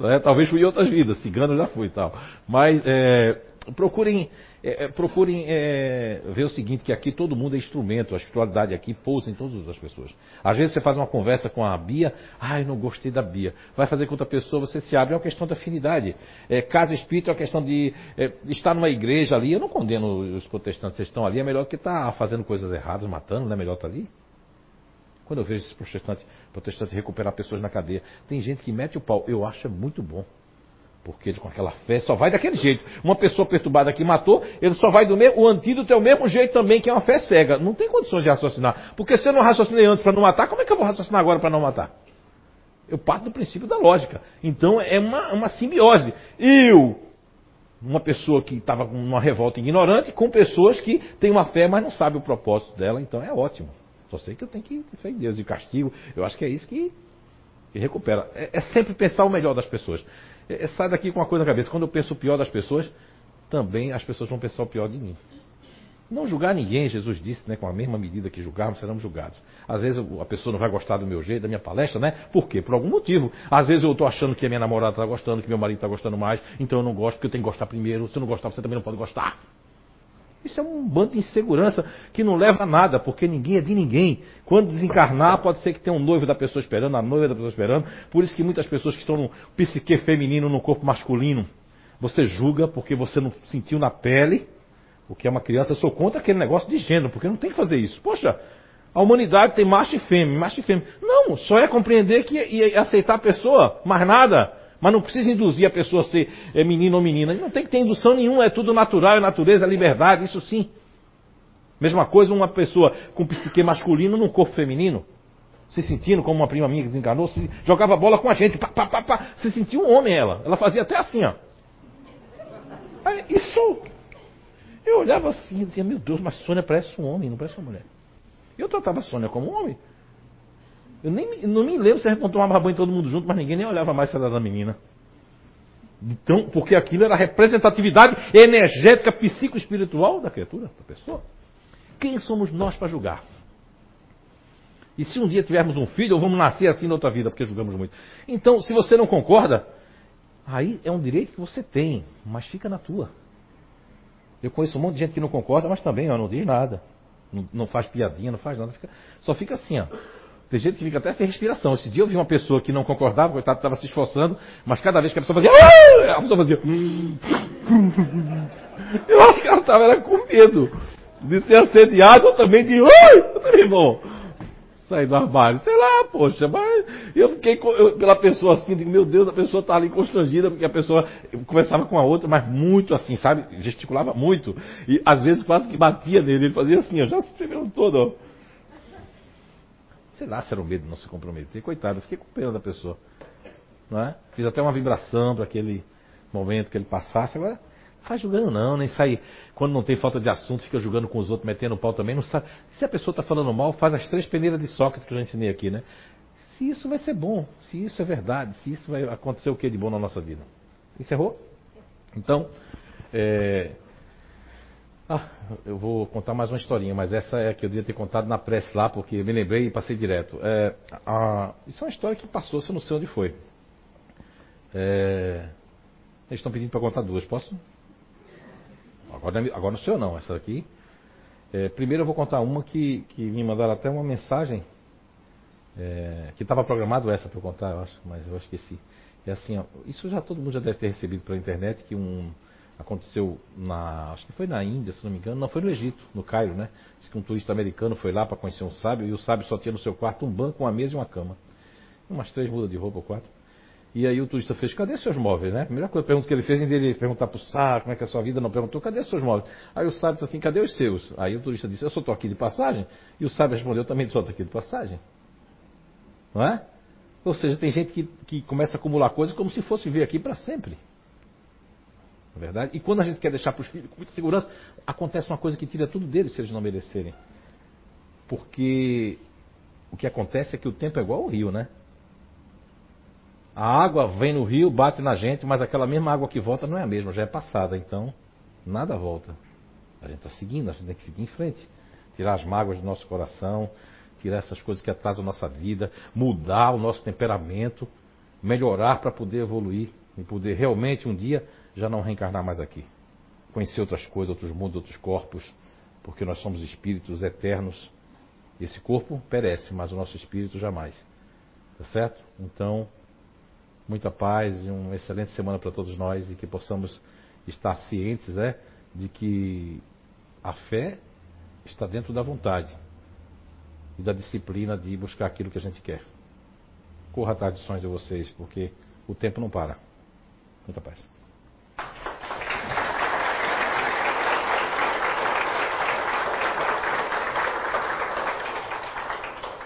<laughs> é, talvez fui em outras vidas, cigano já fui e tal. Mas é, procurem, é, é, procurem é, ver o seguinte, que aqui todo mundo é instrumento, a espiritualidade aqui pousa em todas as pessoas. Às vezes você faz uma conversa com a Bia, ai, não gostei da Bia. Vai fazer com outra pessoa, você se abre, é uma questão de afinidade. É, casa espírita é uma questão de estar numa igreja ali. Eu não condeno os protestantes, vocês estão ali, é melhor que estar tá fazendo coisas erradas, matando, não é melhor estar tá ali? Quando eu vejo esses protestantes, protestantes recuperar pessoas na cadeia, tem gente que mete o pau. Eu acho muito bom. Porque ele com aquela fé só vai daquele jeito. Uma pessoa perturbada que matou, ele só vai do mesmo. O antídoto é o mesmo jeito também, que é uma fé cega. Não tem condições de raciocinar. Porque se eu não raciocinei antes para não matar, como é que eu vou raciocinar agora para não matar? Eu parto do princípio da lógica. Então é uma, uma simbiose. Eu uma pessoa que estava com uma revolta ignorante com pessoas que têm uma fé, mas não sabem o propósito dela, então é ótimo. Só sei que eu tenho que fé em Deus e castigo. Eu acho que é isso que, que recupera. É, é, sempre pensar o melhor das pessoas. É, é, sai daqui com uma coisa na cabeça. Quando eu penso o pior das pessoas, também as pessoas vão pensar o pior de mim. Não julgar ninguém, Jesus disse, né? Com a mesma medida que julgarmos, seremos julgados. Às vezes a pessoa não vai gostar do meu jeito, da minha palestra, né? Por quê? Por algum motivo. Às vezes eu estou achando que a minha namorada está gostando, que meu marido está gostando mais, então eu não gosto, porque eu tenho que gostar primeiro. Se eu não gostar, você também não pode gostar. Isso é um bando de insegurança que não leva a nada, porque ninguém é de ninguém. Quando desencarnar, pode ser que tenha um noivo da pessoa esperando, a noiva da pessoa esperando. Por isso que muitas pessoas que estão no psique feminino, no corpo masculino, você julga porque você não sentiu na pele o que é uma criança. Eu sou contra aquele negócio de gênero, porque não tem que fazer isso. Poxa, a humanidade tem macho e fêmea, macho e fêmea. Não, só é compreender que e aceitar a pessoa, mais nada. Mas não precisa induzir a pessoa a ser é, menino ou menina. Não tem que ter indução nenhuma, é tudo natural, é natureza, é liberdade, isso sim. Mesma coisa uma pessoa com psique masculino num corpo feminino. Se sentindo como uma prima minha que desenganou, se jogava bola com a gente, pá, pá, pá, pá, se sentia um homem ela. Ela fazia até assim, ó. Isso. Eu olhava assim e dizia, meu Deus, mas Sônia parece um homem, não parece uma mulher. Eu tratava a Sônia como um homem. Eu nem não me lembro se a gente não tomava banho todo mundo junto, mas ninguém nem olhava mais se era menina. Então, porque aquilo era a representatividade energética, psicoespiritual da criatura, da pessoa. Quem somos nós para julgar? E se um dia tivermos um filho, ou vamos nascer assim na outra vida, porque julgamos muito. Então, se você não concorda, aí é um direito que você tem, mas fica na tua. Eu conheço um monte de gente que não concorda, mas também ó, não diz nada. Não, não faz piadinha, não faz nada. Fica, só fica assim, ó. Tem gente que fica até sem respiração. Esse dia eu vi uma pessoa que não concordava, coitado, estava se esforçando, mas cada vez que a pessoa fazia. A pessoa fazia. Eu acho que ela estava com medo de ser assediada ou também de. Oi! Irmão, sair do armário. Sei lá, poxa, mas eu fiquei eu, pela pessoa assim, digo, meu Deus, a pessoa está ali constrangida, porque a pessoa conversava com a outra, mas muito assim, sabe? Gesticulava muito. E às vezes quase que batia nele. Ele fazia assim, já se tremendo todo, ó. Sei lá se era o medo de não se comprometer. Coitado, eu fiquei com pena da pessoa. Não é? Fiz até uma vibração para aquele momento que ele passasse. Agora, faz julgando não, nem sai. Quando não tem falta de assunto, fica julgando com os outros, metendo o pau também. Não sabe. Se a pessoa está falando mal, faz as três peneiras de Sócrates que eu já ensinei aqui, né? Se isso vai ser bom, se isso é verdade, se isso vai acontecer o que de bom na nossa vida. Encerrou? Então, é, ah, eu vou contar mais uma historinha, mas essa é a que eu devia ter contado na prece lá, porque me lembrei e passei direto. É, a, isso é uma história que passou, se eu não sei onde foi. É, eles estão pedindo para contar duas, posso? Agora, agora não sei eu não, essa aqui. É, primeiro eu vou contar uma que, que me mandaram até uma mensagem, é, que estava programado essa para eu contar, eu acho, mas eu esqueci. É assim, ó, isso já todo mundo já deve ter recebido pela internet, que um aconteceu na, acho que foi na Índia, se não me engano, não foi no Egito, no Cairo, né? Diz que um turista americano foi lá para conhecer um sábio e o sábio só tinha no seu quarto um banco, uma mesa e uma cama. Umas três mudas de roupa ou quatro. E aí o turista fez, cadê seus móveis, né? A primeira coisa, pergunta que ele fez, em ele perguntar para o sábio como é que é a sua vida, não perguntou, cadê seus móveis? Aí o sábio disse assim, cadê os seus? Aí o turista disse, eu só estou aqui de passagem. E o sábio respondeu, também só estou aqui de passagem. Não é? Ou seja, tem gente que, que começa a acumular coisas como se fosse vir aqui para sempre. É verdade? E quando a gente quer deixar para os filhos com muita segurança, acontece uma coisa que tira tudo deles se eles não merecerem. Porque o que acontece é que o tempo é igual ao rio, né? A água vem no rio, bate na gente, mas aquela mesma água que volta não é a mesma, já é passada. Então, nada volta. A gente está seguindo, a gente tem que seguir em frente. Tirar as mágoas do nosso coração, tirar essas coisas que atrasam a nossa vida, mudar o nosso temperamento, melhorar para poder evoluir e poder realmente um dia já não reencarnar mais aqui. Conhecer outras coisas, outros mundos, outros corpos, porque nós somos espíritos eternos. Esse corpo perece, mas o nosso espírito jamais. Tá certo? Então, muita paz e uma excelente semana para todos nós e que possamos estar cientes né, de que a fé está dentro da vontade e da disciplina de buscar aquilo que a gente quer. Corra atrás de sonhos de vocês, porque o tempo não para. Muita paz.